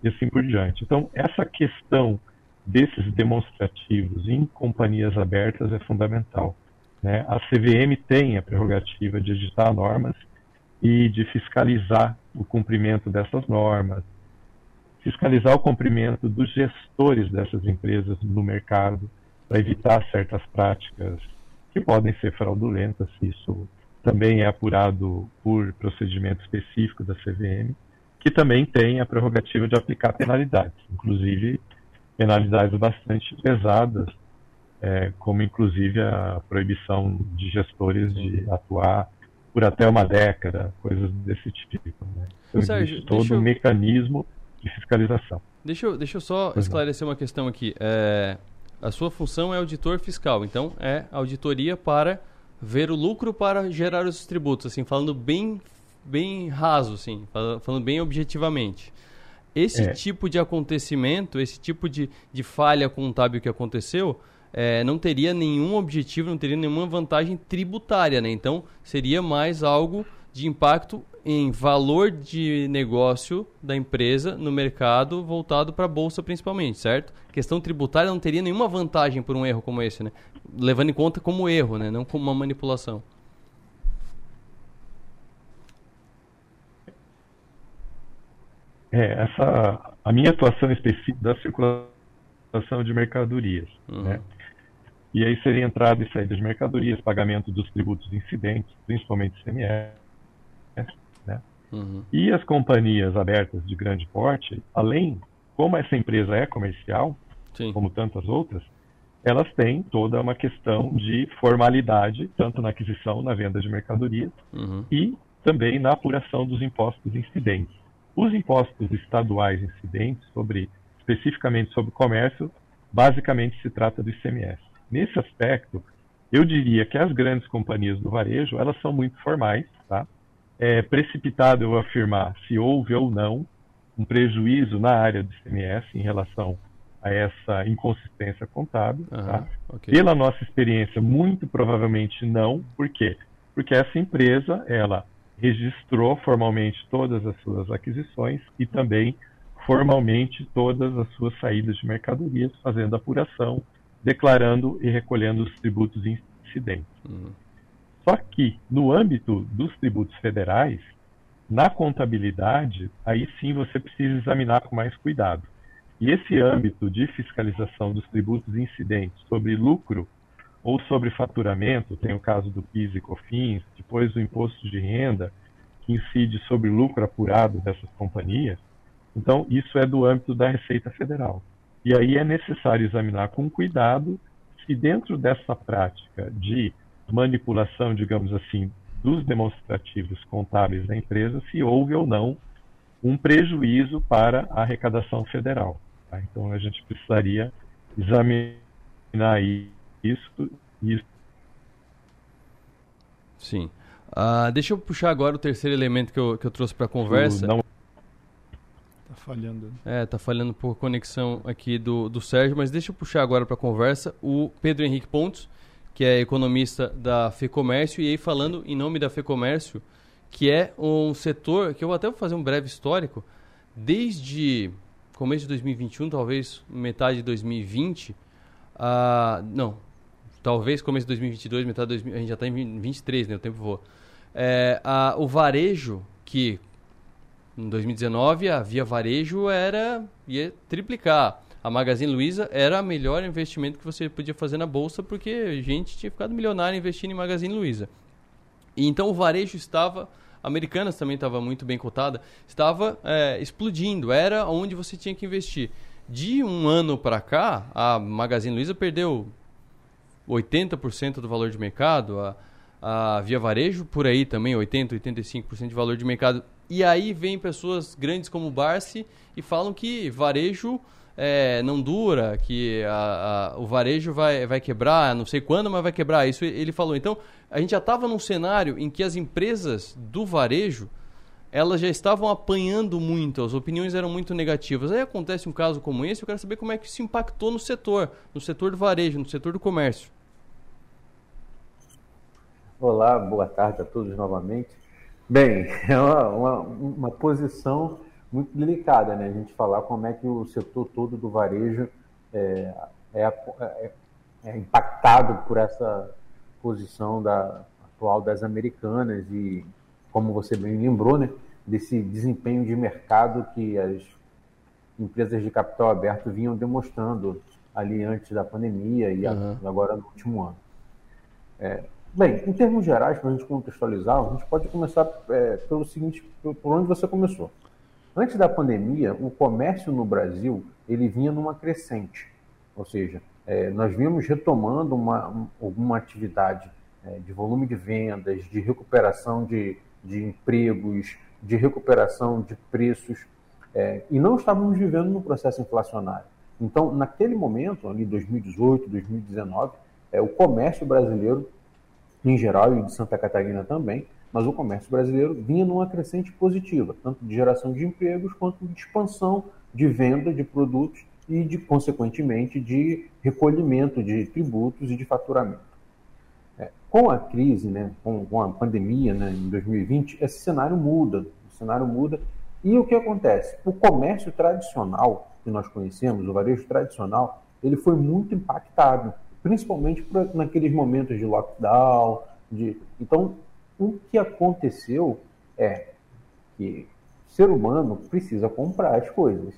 e assim por diante. Então, essa questão desses demonstrativos em companhias abertas é fundamental. Né? A CVM tem a prerrogativa de editar normas e de fiscalizar o cumprimento dessas normas, fiscalizar o cumprimento dos gestores dessas empresas no mercado para evitar certas práticas que podem ser fraudulentas. Isso também é apurado por procedimento específico da CVM, que também tem a prerrogativa de aplicar penalidades, inclusive penalidades bastante pesadas é, como inclusive a proibição de gestores de atuar por até uma década, coisas desse tipo. Né? Então, Sérgio, todo eu- um mecanismo de fiscalização. Deixa eu, deixa eu só esclarecer uma questão aqui. É, a sua função é auditor fiscal, então é auditoria para ver o lucro para gerar os tributos, assim, falando bem, bem raso, assim, fal- falando bem objetivamente. Esse É. tipo de acontecimento, esse tipo de, de falha contábil que aconteceu, é, não teria nenhum objetivo, não teria nenhuma vantagem tributária, né? Então, seria mais algo de impacto em valor de negócio da empresa no mercado voltado para a bolsa principalmente, certo? A questão tributária não teria nenhuma vantagem por um erro como esse, né? Levando em conta como erro, né? Não como uma manipulação. É, essa, a minha atuação específica da circulação de mercadorias, Uhum. né? E aí seria entrada e saída de mercadorias, pagamento dos tributos incidentes, principalmente ICMS, né? Uhum. E as companhias abertas de grande porte, além, como essa empresa é comercial, como tantas outras, elas têm toda uma questão de formalidade, tanto na aquisição, na venda de mercadorias, Uhum. e também na apuração dos impostos incidentes. Os impostos estaduais incidentes, sobre, especificamente sobre o comércio, basicamente se trata do ICMS. Nesse aspecto, eu diria que as grandes companhias do varejo, elas são muito formais, tá? É precipitado eu afirmar se houve ou não um prejuízo na área do ICMS em relação a essa inconsistência contábil, tá? ok. Pela nossa experiência, muito provavelmente não. Por quê? Porque essa empresa, ela registrou formalmente todas as suas aquisições e também formalmente todas as suas saídas de mercadorias, fazendo apuração, declarando e recolhendo os tributos incidentes. Só que, no âmbito dos tributos federais, na contabilidade, aí sim você precisa examinar com mais cuidado. E esse âmbito de fiscalização dos tributos incidentes sobre lucro ou sobre faturamento, tem o caso do PIS e COFINS, depois o imposto de renda, que incide sobre o lucro apurado dessas companhias. Então, isso é do âmbito da Receita Federal. E aí é necessário examinar com cuidado se dentro dessa prática de manipulação, digamos assim, dos demonstrativos contábeis da empresa, se houve ou não um prejuízo para a arrecadação federal. tá? Então, a gente precisaria examinar isso. isso. Sim. Ah, deixa eu puxar agora o terceiro elemento que eu, que eu trouxe para a conversa. Não- Tá falhando. É, tá falhando por conexão aqui do, do Sérgio, mas deixa eu puxar agora para a conversa o Pedro Henrique Pontes, que é economista da FEComércio, e aí falando em nome da FEComércio, que é um setor que eu até vou fazer um breve histórico, desde começo de 2021, talvez metade de 2020, ah, não, talvez começo de 2022, metade de 2000, a gente já está em 23, né, o tempo voa. É, a- o varejo, que em 2019 a Via Varejo era ia triplicar. A Magazine Luiza era o melhor investimento que você podia fazer na bolsa porque a gente tinha ficado milionário investindo em Magazine Luiza. E então o varejo estava, Americanas também estava muito bem cotada, estava é, explodindo, era onde você tinha que investir. De um ano para cá, a Magazine Luiza perdeu 80% do valor de mercado, a, a Via Varejo por aí também, 80%, 85% de valor de mercado. E aí vem pessoas grandes como o Barsi e falam que varejo é, não dura, que a- a- o varejo vai, vai quebrar, não sei quando, mas vai quebrar. Isso ele falou. Então, a gente já estava num cenário em que as empresas do varejo elas já estavam apanhando muito, as opiniões eram muito negativas. Aí acontece um caso como esse, eu quero saber como é que isso impactou no setor, no setor do varejo, no setor do comércio. Olá, boa tarde a todos novamente. Bem, é uma, uma, uma posição muito delicada, né? A gente falar como é que o setor todo do varejo é, é, é- é impactado por essa posição da, atual das americanas e, como você bem lembrou, né? Desse desempenho de mercado que as empresas de capital aberto vinham demonstrando ali antes da pandemia e Uhum. agora no último ano. É, bem, em termos gerais, para a gente contextualizar, a gente pode começar é, pelo seguinte, por onde você começou. Antes da pandemia, o comércio no Brasil ele vinha numa crescente, ou seja, é, nós vínhamos retomando uma, um- alguma atividade é, de volume de vendas, de recuperação de, de empregos, de recuperação de preços, é, e não estávamos vivendo no processo inflacionário. Então, naquele momento, ali 2018, 2019, é, o comércio brasileiro, em geral, e de Santa Catarina também, mas o comércio brasileiro vinha numa crescente positiva, tanto de geração de empregos quanto de expansão de venda de produtos e, de, consequentemente, de recolhimento de tributos e de faturamento. É, Com a crise, né, com, com a pandemia né, em 2020, esse cenário muda. O cenário muda. E o que acontece? O comércio tradicional que nós conhecemos, o varejo tradicional, ele foi muito impactado, principalmente por, naqueles momentos de lockdown. De... Então, o que aconteceu é que o ser humano precisa comprar as coisas.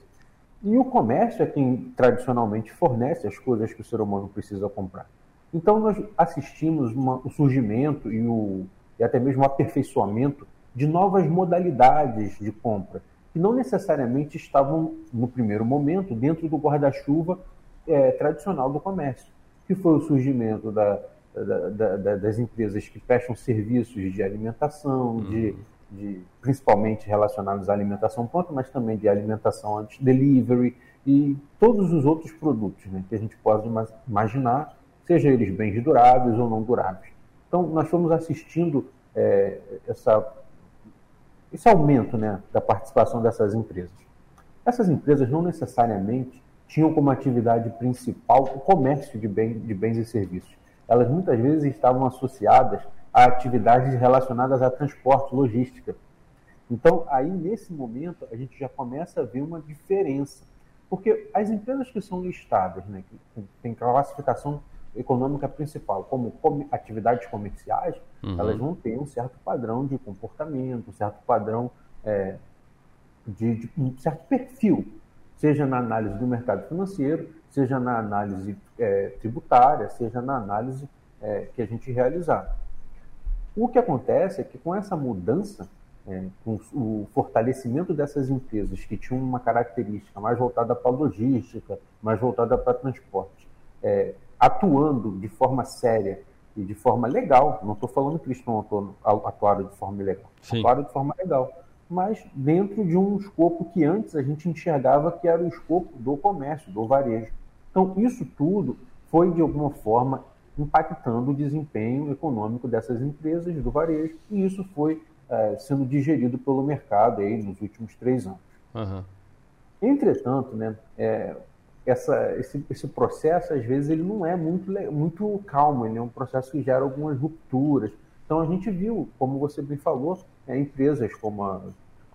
E o comércio é quem tradicionalmente fornece as coisas que o ser humano precisa comprar. Então, nós assistimos uma, o surgimento e, o, e até mesmo o aperfeiçoamento de novas modalidades de compra, que não necessariamente estavam, no primeiro momento, dentro do guarda-chuva é, tradicional do comércio, que foi o surgimento da, da, da, das empresas que prestam serviços de alimentação, uhum. de, de, principalmente relacionados à alimentação pronta, mas também de alimentação antes delivery e todos os outros produtos né, que a gente pode imaginar seja eles bens duráveis ou não duráveis. Então, nós fomos assistindo é, essa, esse aumento né, da participação dessas empresas. Essas empresas não necessariamente tinham como atividade principal o comércio de, bem, de bens e serviços. Elas muitas vezes estavam associadas a atividades relacionadas a transporte, logística. Então, aí nesse momento, a gente já começa a ver uma diferença. Porque as empresas que são listadas, né, que têm classificação econômica principal, como atividades comerciais, uhum. elas vão ter um certo padrão de comportamento, um certo padrão é, de, de, um certo perfil, seja na análise do mercado financeiro, seja na análise é, tributária, seja na análise é, que a gente realizar. O que acontece é que com essa mudança, é, com o fortalecimento dessas empresas que tinham uma característica mais voltada para logística, mais voltada para transporte, é, atuando de forma séria e de forma legal, não estou falando que eles estão atuando de forma ilegal, atuaram de forma legal, mas dentro de um escopo que antes a gente enxergava que era o escopo do comércio, do varejo. Então, isso tudo foi, de alguma forma, impactando o desempenho econômico dessas empresas do varejo, e isso foi é, sendo digerido pelo mercado aí nos últimos três anos. Uhum. Entretanto, né, é, essa, esse, esse processo, às vezes, ele não é muito, muito calmo, ele é um processo que gera algumas rupturas. Então, a gente viu, como você bem falou, é, empresas como a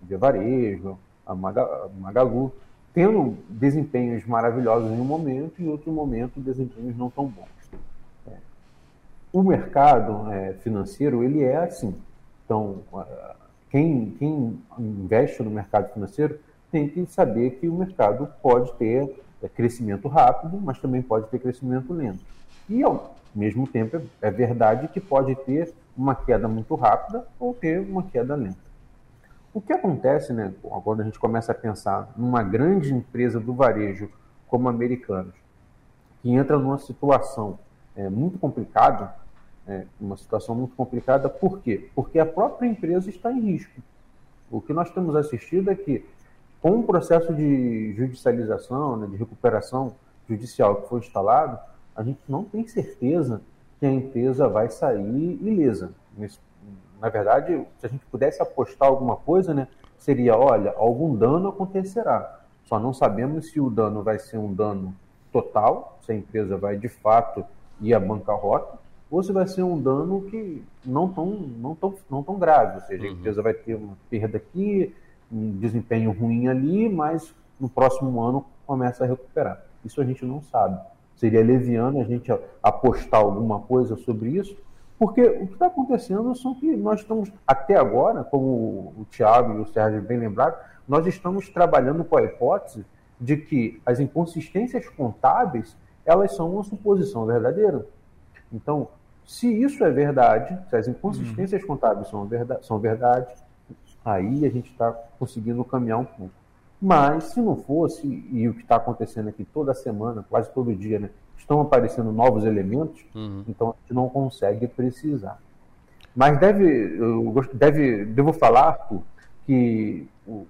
Via Varejo, a Magalu, tendo desempenhos maravilhosos em um momento e em outro momento desempenhos não tão bons. É. O mercado é, financeiro, ele é assim. Então, quem, quem investe no mercado financeiro tem que saber que o mercado pode ter é crescimento rápido, mas também pode ter crescimento lento. E, ao mesmo tempo, é verdade que pode ter uma queda muito rápida ou ter uma queda lenta. O que acontece, né, quando a gente começa a pensar numa grande empresa do varejo como a Americanas, que entra numa situação é, muito complicada, é, uma situação muito complicada, por quê? Porque a própria empresa está em risco. O que nós temos assistido é que com o processo de judicialização, né, de recuperação judicial que foi instalado, a gente não tem certeza que a empresa vai sair ilesa. Na verdade, se a gente pudesse apostar alguma coisa, né, seria, olha, algum dano acontecerá. Só não sabemos se o dano vai ser um dano total, se a empresa vai de fato ir à bancarrota, ou se vai ser um dano que não tão, não tão, não tão grave, ou seja, a uhum. empresa vai ter uma perda aqui, um desempenho ruim ali, mas no próximo ano começa a recuperar. Isso a gente não sabe. Seria leviano a gente apostar alguma coisa sobre isso, porque o que está acontecendo são que nós estamos, até agora, como o Tiago e o Sérgio bem lembraram, nós estamos trabalhando com a hipótese de que as inconsistências contábeis elas são uma suposição verdadeira. Então, se isso é verdade, se as inconsistências uhum. contábeis são verdade, são verdade, aí a gente está conseguindo caminhar um pouco. Mas se não fosse, e o que está acontecendo aqui toda semana, quase todo dia, né, estão aparecendo novos elementos, uhum. então a gente não consegue precisar. Mas deve, eu deve, devo falar, Arthur, que o,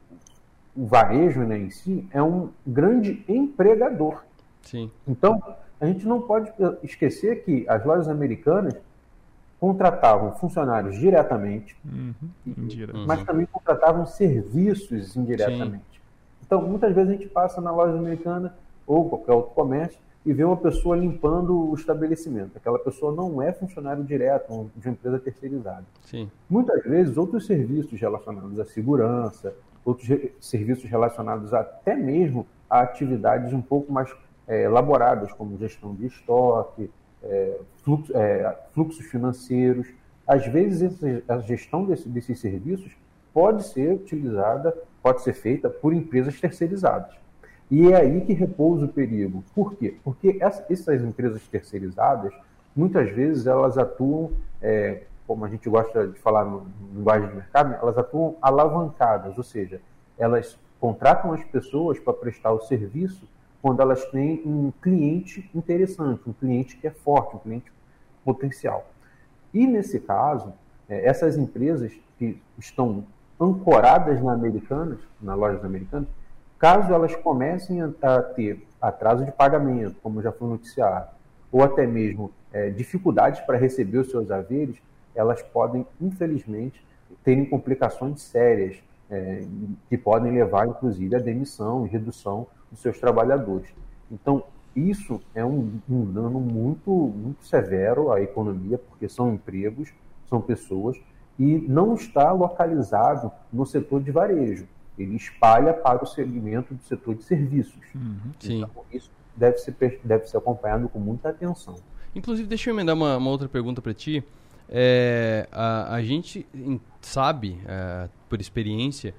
o varejo né, em si é um grande empregador. Sim. Então, a gente não pode esquecer que as lojas americanas contratavam funcionários diretamente, uhum, mas uhum. também contratavam serviços indiretamente. Então, muitas vezes a gente passa na loja americana ou qualquer outro comércio e vê uma pessoa limpando o estabelecimento. Aquela pessoa não é funcionário direto de uma empresa terceirizada. Sim. Muitas vezes, outros serviços relacionados à segurança, outros re- serviços relacionados até mesmo a atividades um pouco mais eh, elaboradas, como gestão de estoque, eh, fluxo- eh, fluxos financeiros. Às vezes, esse- a gestão desse- desses serviços pode ser utilizada, pode ser feita por empresas terceirizadas. E é aí que repousa o perigo. Por quê? Porque essa- essas empresas terceirizadas, muitas vezes, elas atuam, é, como a gente gosta de falar no linguagem de mercado, elas atuam alavancadas, ou seja, elas contratam as pessoas para prestar o serviço quando elas têm um cliente interessante, um cliente que é forte, um cliente potencial. E nesse caso, eh, essas empresas que estão ancoradas na Americanas, nas lojas americanas, caso elas comecem a, ter atraso de pagamento, como já foi noticiado, ou até mesmo eh, dificuldades para receber os seus haveres, elas podem, infelizmente, terem complicações sérias, eh, que podem levar, inclusive, à demissão e redução dos seus trabalhadores. Então, isso é um, um dano muito, muito severo à economia, porque são empregos, são pessoas, e não está localizado no setor de varejo. Ele espalha para o segmento do setor de serviços. Sim. Então, isso deve ser, deve ser acompanhado com muita atenção. Inclusive, deixa eu emendar uma, uma outra pergunta para ti. É, a, a gente sabe, é, por experiência,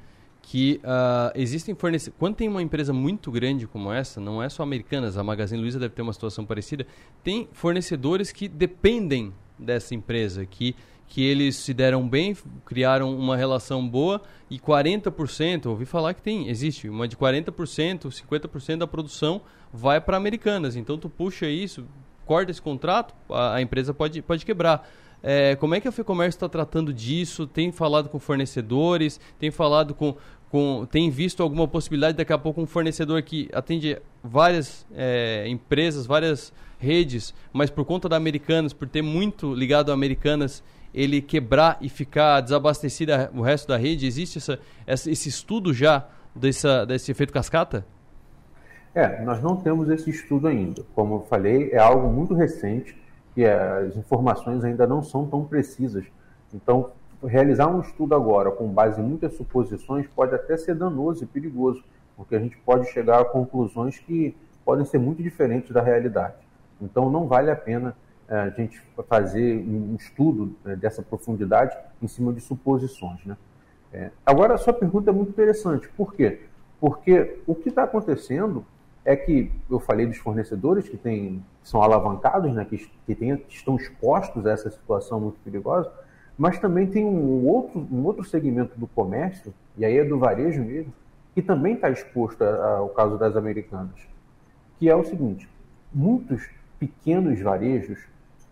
que ah, existem fornecedores. Quando tem uma empresa muito grande como essa, não é só Americanas, a Magazine Luiza deve ter uma situação parecida, tem fornecedores que dependem dessa empresa, que, que eles se deram bem, criaram uma relação boa e 40%, ouvi falar que tem, existe uma de 40%, 50% da produção vai para Americanas. Então tu puxa isso, corta esse contrato, a, a empresa pode, pode quebrar. É, como é que a FEComércio está tratando disso? Tem falado com fornecedores? Tem falado com, com. Tem visto alguma possibilidade daqui a pouco um fornecedor que atende várias é, empresas, várias redes, mas por conta da Americanas, por ter muito ligado a Americanas, ele quebrar e ficar desabastecida o resto da rede? Existe essa, esse estudo já dessa, desse efeito cascata? É, nós não temos esse estudo ainda. Como eu falei, é algo muito recente e as informações ainda não são tão precisas. Então, realizar um estudo agora com base em muitas suposições pode até ser danoso e perigoso, porque a gente pode chegar a conclusões que podem ser muito diferentes da realidade. Então, não vale a pena a gente fazer um estudo né, dessa profundidade em cima de suposições, né? É, agora, a sua pergunta é muito interessante. Por quê? Porque o que está acontecendo é que eu falei dos fornecedores que, têm, que são alavancados, né, que, que, têm, que estão expostos a essa situação muito perigosa, mas também tem um outro, um outro segmento do comércio, e aí é do varejo mesmo, que também está exposto ao caso das americanas, que é o seguinte: muitos pequenos varejos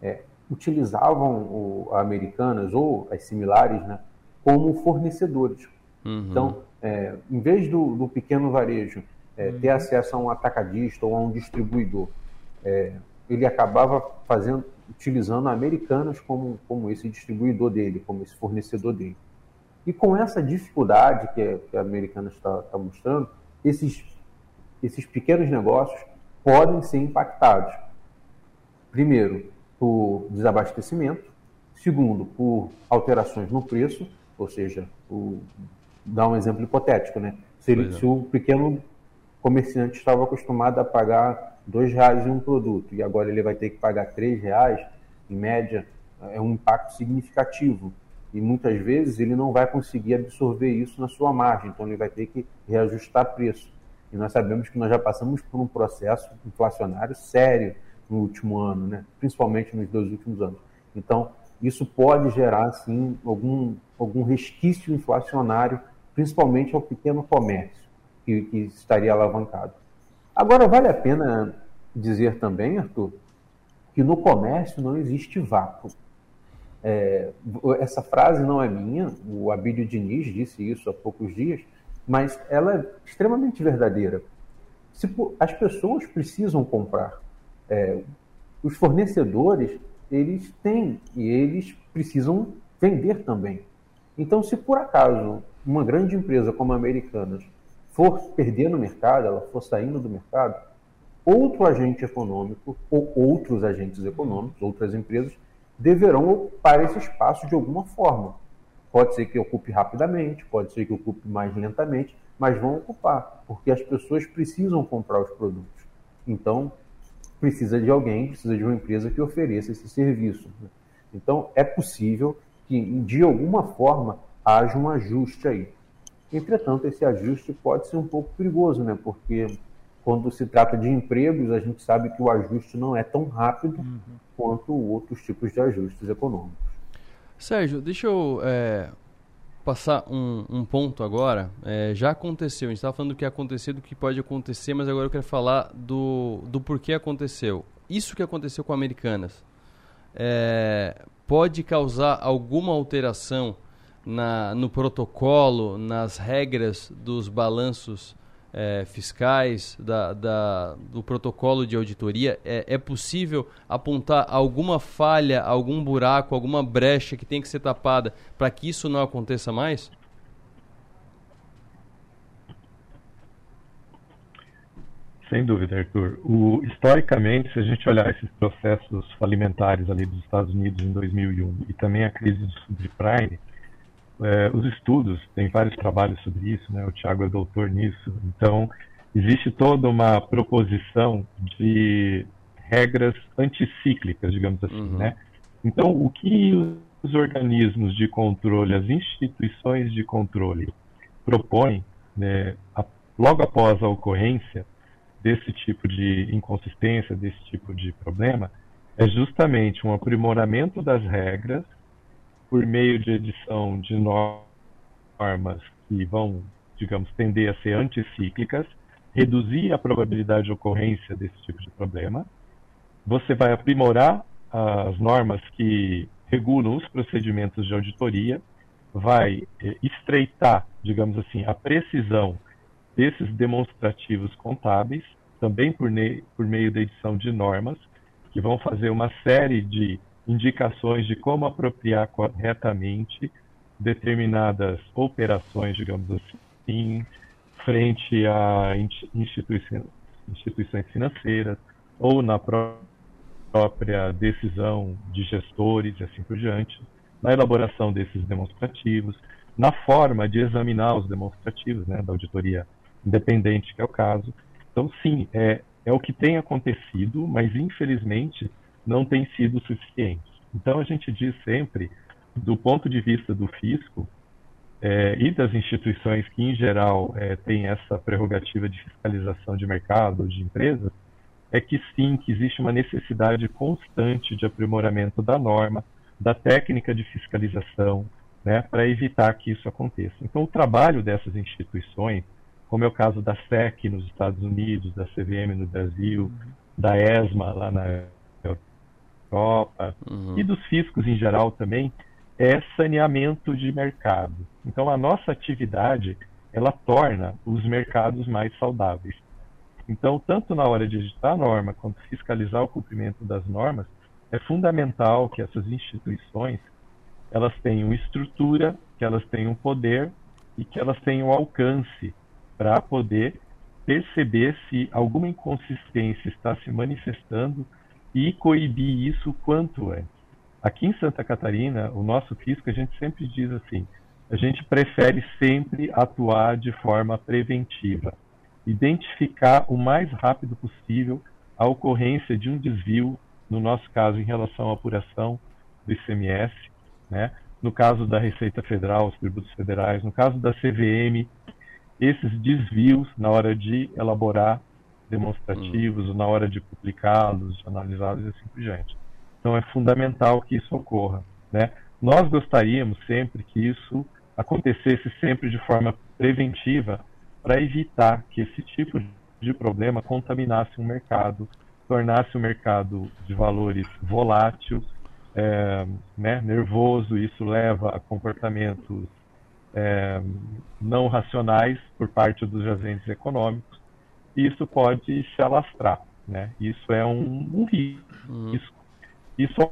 é, utilizavam o, a americanas ou as similares né, como fornecedores. Uhum. Então, é, em vez do, do pequeno varejo é, ter acesso a um atacadista ou a um distribuidor, é, ele acabava fazendo, utilizando a Americanas como, como esse distribuidor dele, como esse fornecedor dele. E com essa dificuldade que, a- que a Americanas está tá mostrando, esses, esses pequenos negócios podem ser impactados. Primeiro, por desabastecimento. Segundo, por alterações no preço, ou seja, o, dar um exemplo hipotético, né? Se, ele- é. se o pequeno comerciante estava acostumado a pagar dois reais em um produto e agora ele vai ter que pagar três reais, em média, é um impacto significativo. E muitas vezes ele não vai conseguir absorver isso na sua margem, então ele vai ter que reajustar preço. E nós sabemos que nós já passamos por um processo inflacionário sério no último ano, né? principalmente nos dois últimos anos. Então, isso pode gerar, sim, algum, algum resquício inflacionário, principalmente ao pequeno comércio, que, que estaria alavancado. Agora, vale a pena dizer também, Arthur, que no comércio não existe vácuo. É, essa frase não é minha, o Abílio Diniz disse isso há poucos dias, mas ela é extremamente verdadeira. Se, as pessoas precisam comprar. É, os fornecedores, eles têm e eles precisam vender também. Então, se por acaso uma grande empresa como a Americanas for perder no mercado, ela for saindo do mercado, outro agente econômico ou outros agentes econômicos, outras empresas, deverão ocupar esse espaço de alguma forma. Pode ser que ocupe rapidamente, pode ser que ocupe mais lentamente, mas vão ocupar, porque as pessoas precisam comprar os produtos. Então, precisa de alguém, precisa de uma empresa que ofereça esse serviço. Então, é possível que, de alguma forma, haja um ajuste aí. Entretanto, esse ajuste pode ser um pouco perigoso, né? Porque quando se trata de empregos, a gente sabe que o ajuste não é tão rápido uhum. quanto outros tipos de ajustes econômicos. Sérgio, deixa eu é, passar um, um, ponto agora. É, já aconteceu, a gente estava falando do que aconteceu, do que pode acontecer, mas agora eu quero falar do, do porquê aconteceu. Isso que aconteceu com Americanas é, pode causar alguma alteração na, no protocolo, nas regras dos balanços é, fiscais, da, da, do protocolo de auditoria, é, é, possível apontar alguma falha, algum buraco, alguma brecha que tem que ser tapada para que isso não aconteça mais? Sem dúvida, Arthur. O, historicamente, se a gente olhar esses processos falimentares ali dos Estados Unidos em 2001 e também a crise do subprime, é, os estudos, tem vários trabalhos sobre isso, né? o Tiago é doutor nisso, então existe toda uma proposição de regras anticíclicas, digamos assim, uhum. né? Então, o que os organismos de controle, as instituições de controle propõem, né, a, logo após a ocorrência desse tipo de inconsistência, desse tipo de problema, é justamente um aprimoramento das regras por meio de edição de normas que vão, digamos, tender a ser anticíclicas, reduzir a probabilidade de ocorrência desse tipo de problema. Você vai aprimorar as normas que regulam os procedimentos de auditoria, vai eh, estreitar, digamos assim, a precisão desses demonstrativos contábeis, também por, por meio da edição de normas, que vão fazer uma série de indicações de como apropriar corretamente determinadas operações, digamos assim, frente a instituições, instituições financeiras ou na própria decisão de gestores e assim por diante, na elaboração desses demonstrativos, na forma de examinar os demonstrativos, né, da auditoria independente, que é o caso. Então, sim, é, é o que tem acontecido, mas infelizmente não tem sido suficiente. Então a gente diz sempre, do ponto de vista do fisco é, e das instituições que em geral é, têm essa prerrogativa de fiscalização de mercado, de empresas, é que sim, que existe uma necessidade constante de aprimoramento da norma, da técnica de fiscalização, né, para evitar que isso aconteça. Então, o trabalho dessas instituições, como é o caso da SEC nos Estados Unidos, da CVM no Brasil, da ESMA lá na Europa uhum. e dos fiscos em geral também, é saneamento de mercado. Então a nossa atividade ela torna os mercados mais saudáveis. Então, tanto na hora de editar a norma quanto fiscalizar o cumprimento das normas, é fundamental que essas instituições elas tenham estrutura, que elas tenham poder e que elas tenham alcance para poder perceber se alguma inconsistência está se manifestando e coibir isso quanto antes. Aqui em Santa Catarina, o nosso fisco, a gente sempre diz assim, a gente prefere sempre atuar de forma preventiva, identificar o mais rápido possível a ocorrência de um desvio, no nosso caso, em relação à apuração do ICMS, né? no caso da Receita Federal, os tributos federais, no caso da CVM, esses desvios na hora de elaborar demonstrativos, hum. na hora de publicá-los, de analisá-los e assim por diante. Então é fundamental que isso ocorra. Né? Nós gostaríamos sempre que isso acontecesse sempre de forma preventiva para evitar que esse tipo de problema contaminasse o mercado, tornasse o mercado de valores volátil, é, né, nervoso, isso leva a comportamentos é, não racionais por parte dos agentes econômicos isso pode se alastrar. Né? Isso é um, um risco. Uhum. Isso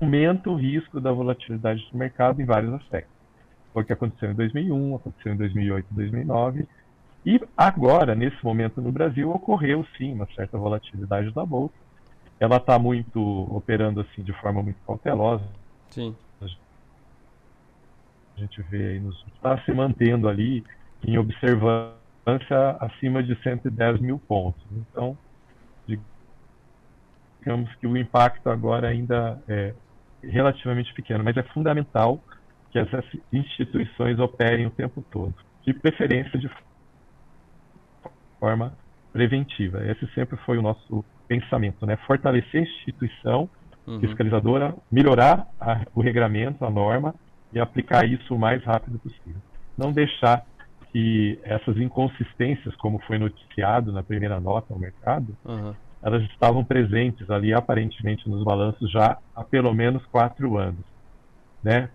aumenta o risco da volatilidade do mercado em vários aspectos. Foi o que aconteceu em 2001, aconteceu em 2008, 2009 E agora, nesse momento no Brasil, ocorreu sim uma certa volatilidade da bolsa. Ela está muito operando assim de forma muito cautelosa. Sim. A gente vê aí nos está se mantendo ali em acima de 110 mil pontos. Então, digamos que o impacto agora ainda é relativamente pequeno, mas é fundamental que essas instituições operem o tempo todo, de preferência de forma preventiva. Esse sempre foi o nosso pensamento, né? Fortalecer a instituição Uhum. fiscalizadora, melhorar a, o regramento, a norma e aplicar isso o mais rápido possível. Não deixar que essas inconsistências, como foi noticiado na primeira nota ao mercado, Uhum. elas estavam presentes ali aparentemente nos balanços já há pelo menos quatro anos, né?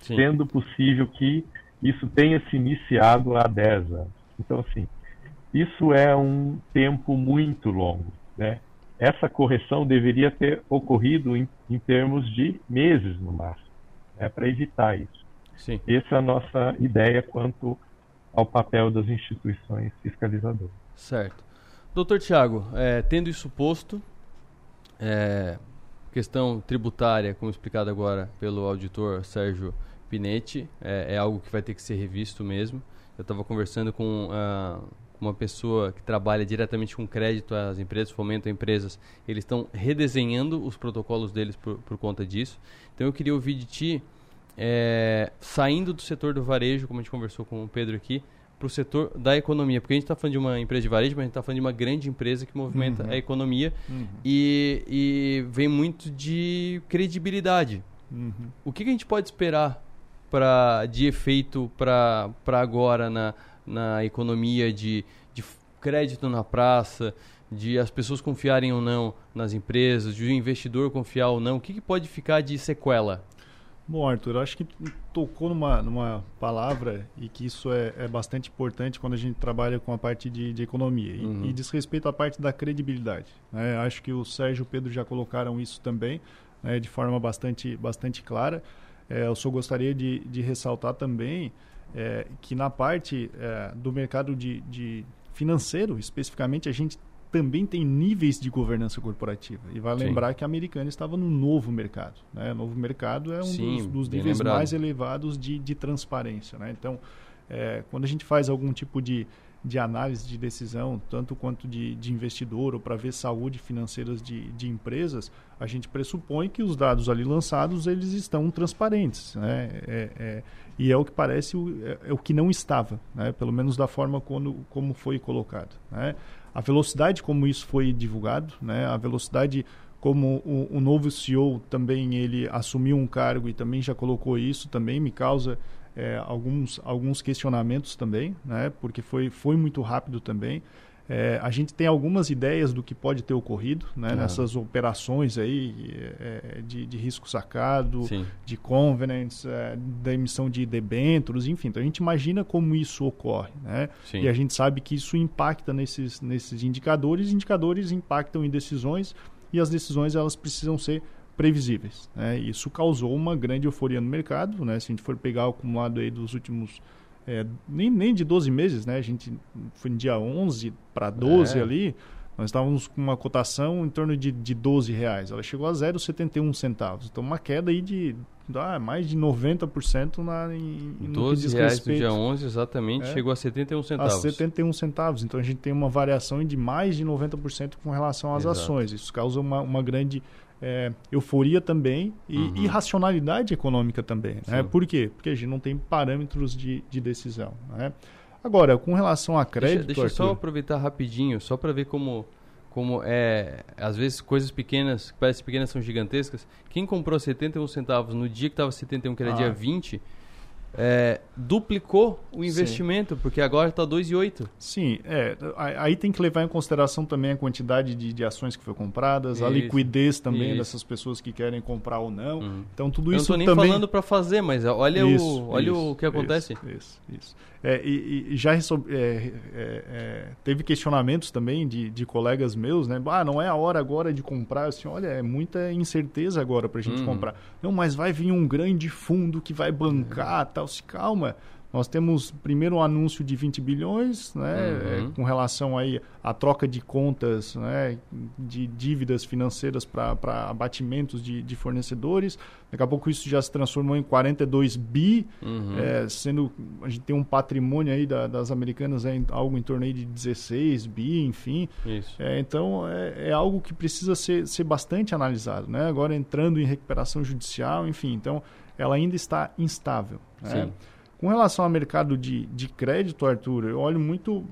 Sim. Sendo possível que isso tenha se iniciado há 10 anos. Então, assim, isso é um tempo muito longo, né? Essa correção deveria ter ocorrido em, em termos de meses no máximo, né? para evitar isso. Sim. Essa é a nossa ideia quanto ao papel das instituições fiscalizadoras. Certo. Doutor Tiago, é, tendo isso posto, é, questão tributária, como explicado agora pelo auditor Sérgio Pinetti, é, é algo que vai ter que ser revisto mesmo. Eu estava conversando com ah, uma pessoa que trabalha diretamente com crédito às empresas, fomentam empresas, eles estão redesenhando os protocolos deles por, por conta disso. Então eu queria ouvir de ti, é, saindo do setor do varejo, como a gente conversou com o Pedro aqui, para o setor da economia. Porque a gente está falando de uma empresa de varejo, mas a gente está falando de uma grande empresa que movimenta Uhum. a economia Uhum. e, e vem muito de credibilidade. Uhum. O que, que a gente pode esperar pra, de efeito para agora na, na economia de, de crédito na praça, de as pessoas confiarem ou não nas empresas, de o investidor confiar ou não? O que, que pode ficar de sequela? Bom, Arthur, acho que tocou numa, numa palavra e que isso é, é bastante importante quando a gente trabalha com a parte de, de economia e, Uhum. e diz respeito à parte da credibilidade. né? Acho que o Sérgio e o Pedro já colocaram isso também né, de forma bastante, bastante clara. É, eu só gostaria de, de ressaltar também é, que na parte é, do mercado de, de financeiro, especificamente, a gente também tem níveis de governança corporativa. E vale Sim. lembrar que a americana estava no novo mercado. Né? O novo mercado é um Sim, dos, dos níveis lembrado. mais elevados de, de transparência. Né? Então, é, quando a gente faz algum tipo de, de análise de decisão, tanto quanto de, de investidor ou para ver saúde financeiras de, de empresas, a gente pressupõe que os dados ali lançados eles estão transparentes. Né? É, é, e é o que parece o, é, é o que não estava, né? pelo menos da forma quando, como foi colocado. Né? A velocidade como isso foi divulgado, né? a velocidade como o, o novo CEO também ele assumiu um cargo e também já colocou isso, também me causa é, alguns, alguns questionamentos também, né? porque foi, foi muito rápido também. É, a gente tem algumas ideias do que pode ter ocorrido né? Ah. nessas operações aí é, de, de risco sacado, Sim. de covenants, é, da emissão de debêntures, enfim. Então a gente imagina como isso ocorre, né? Sim. E a gente sabe que isso impacta nesses, nesses indicadores, indicadores impactam em decisões e as decisões elas precisam ser previsíveis. Né? Isso causou uma grande euforia no mercado, né? Se a gente for pegar o acumulado aí dos últimos é, nem, nem de 12 meses, né? A gente foi no dia 11 para 12 É. ali, nós estávamos com uma cotação em torno de, de 12 reais. Ela chegou a 0,71 centavos. Então, uma queda aí de ah, mais de 90% na, em, no que 12 diz reais no respeito dia 11, exatamente, É. chegou a 71 a centavos. 71 centavos. Então, a gente tem uma variação de mais de 90% com relação às Exato. ações. Isso causa uma, uma grande é, euforia também e, Uhum. e racionalidade econômica também. Né? Por quê? Porque a gente não tem parâmetros de, de decisão. Né? Agora, com relação a crédito... Deixa, deixa eu só Arthur, aproveitar rapidinho, só para ver como, como é. Às vezes coisas pequenas, que parecem pequenas, são gigantescas. Quem comprou 71 centavos no dia que estava 71, que era Ah. dia 20, é, duplicou o investimento, porque agora está 2,8. Sim, é, a- aí tem que levar em consideração também a quantidade de, de ações que foi compradas, a Isso, liquidez também isso. dessas pessoas que querem comprar ou não. Então tudo Eu não isso estou nem também falando para fazer, mas olha, Isso, o, olha isso, o que acontece. Isso, isso. isso. É, e, e já é, é, é, teve questionamentos também de, de colegas meus, né? Ah, não é a hora agora de comprar. Assim, olha, é muita incerteza agora para a gente Uhum. comprar. Não, mas vai vir um grande fundo que vai bancar, tal. Se calma. Nós temos primeiro um anúncio de 20 bilhões, né, Uhum. é, com relação aí à troca de contas, né, de dívidas financeiras para abatimentos de, de fornecedores. Daqui a pouco isso já se transformou em 42 bi, Uhum. é, sendo a gente tem um patrimônio aí da- das americanas é em- algo em torno aí de 16 bi, enfim. É, então é, é algo que precisa ser, ser bastante analisado, né? Agora entrando em recuperação judicial, enfim, então ela ainda está instável. né? Com relação ao mercado de, de crédito, Arthur, eu olho muito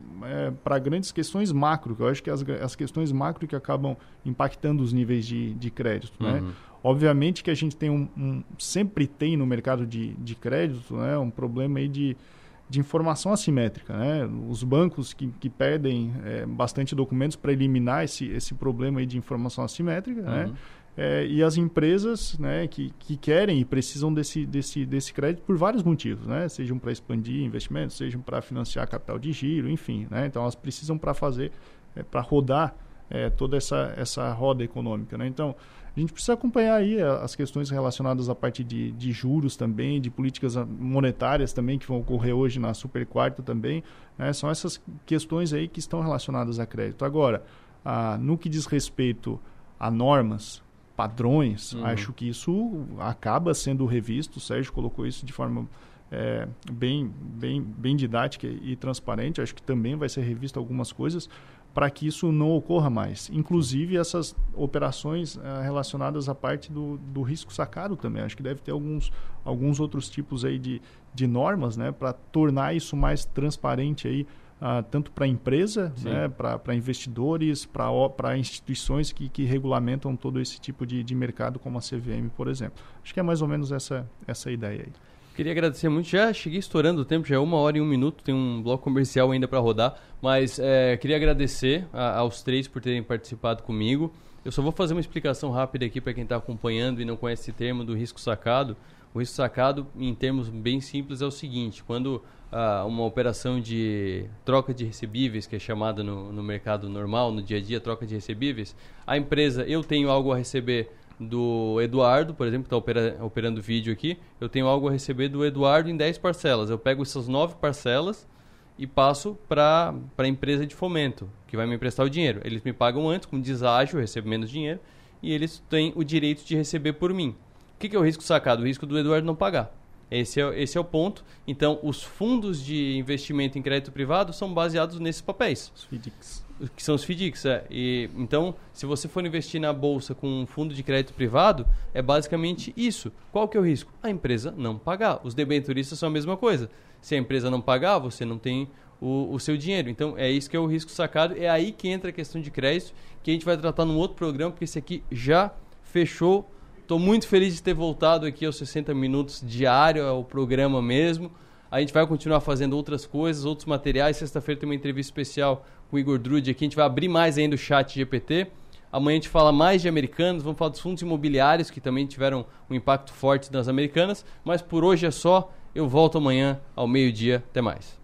para grandes questões macro, que eu acho que as, as questões macro que acabam impactando os níveis de, de crédito. Né? Uhum. Obviamente que a gente tem um, um- sempre tem no mercado de, de crédito né, um problema aí de, de informação assimétrica. Né? Os bancos que, que pedem eh, bastante documentos para eliminar esse, esse problema aí de informação assimétrica, né? É, e as empresas né, que, que querem e precisam desse, desse, desse crédito por vários motivos, né? sejam para expandir investimentos, sejam para financiar capital de giro, enfim. Né? Então, elas precisam para fazer, é, para rodar é, toda essa, essa roda econômica. Né? Então, a gente precisa acompanhar aí a- as questões relacionadas à parte de, de juros também, de políticas monetárias também, que vão ocorrer hoje na Super Quarta também. né? São essas questões aí que estão relacionadas a crédito. Agora, ah, no que diz respeito a normas, padrões, Uhum. acho que isso acaba sendo revisto. O Sérgio colocou isso de forma é, bem, bem, bem didática e transparente. Acho que também vai ser revisto algumas coisas para que isso não ocorra mais. Inclusive essas operações eh, relacionadas à parte do, do risco sacado também. Acho que deve ter alguns, alguns outros tipos aí de, de normas né, para tornar isso mais transparente aí, ah, tanto para a empresa, Sim. né, para investidores, para instituições que, que regulamentam todo esse tipo de, de mercado, como a CVM, por exemplo. Acho que é mais ou menos essa, essa ideia aí. Queria agradecer muito. Já cheguei estourando o tempo, já é uma hora e um minuto. Tem um bloco comercial ainda para rodar. Mas é, queria agradecer a- aos três por terem participado comigo. Eu só vou fazer uma explicação rápida aqui para quem está acompanhando e não conhece esse termo do risco sacado. O risco sacado, em termos bem simples, é o seguinte: quando ah, uma operação de troca de recebíveis, que é chamada no, no mercado normal, no dia a dia, troca de recebíveis, a empresa, eu tenho algo a receber do Eduardo, por exemplo, que está opera, operando vídeo aqui, eu tenho algo a receber do Eduardo em 10 parcelas. Eu pego essas 9 parcelas e passo para a empresa de fomento, que vai me emprestar o dinheiro. Eles me pagam antes, com deságio, eu recebo menos dinheiro, e eles têm o direito de receber por mim. O que, que é o risco sacado? O risco do Eduardo não pagar. Esse é, esse é o ponto. Então, os fundos de investimento em crédito privado são baseados nesses papéis. Os FDICs. Que são os FDICs, é. E, então, se você for investir na bolsa com um fundo de crédito privado, é basicamente isso. Qual que é o risco? A empresa não pagar. Os debenturistas são a mesma coisa. Se a empresa não pagar, você não tem o, o seu dinheiro. Então, é isso que é o risco sacado. É aí que entra a questão de crédito, que a gente vai tratar num outro programa, porque esse aqui já fechou. Estou muito feliz de ter voltado aqui aos 60 minutos diário, ao programa mesmo. A gente vai continuar fazendo outras coisas, outros materiais. Sexta-feira tem uma entrevista especial com o Igor Drude aqui. A gente vai abrir mais ainda o chat GPT. Amanhã a gente fala mais de americanos, vamos falar dos fundos imobiliários que também tiveram um impacto forte nas americanas. Mas por hoje é só. Eu volto amanhã ao meio-dia. Até mais.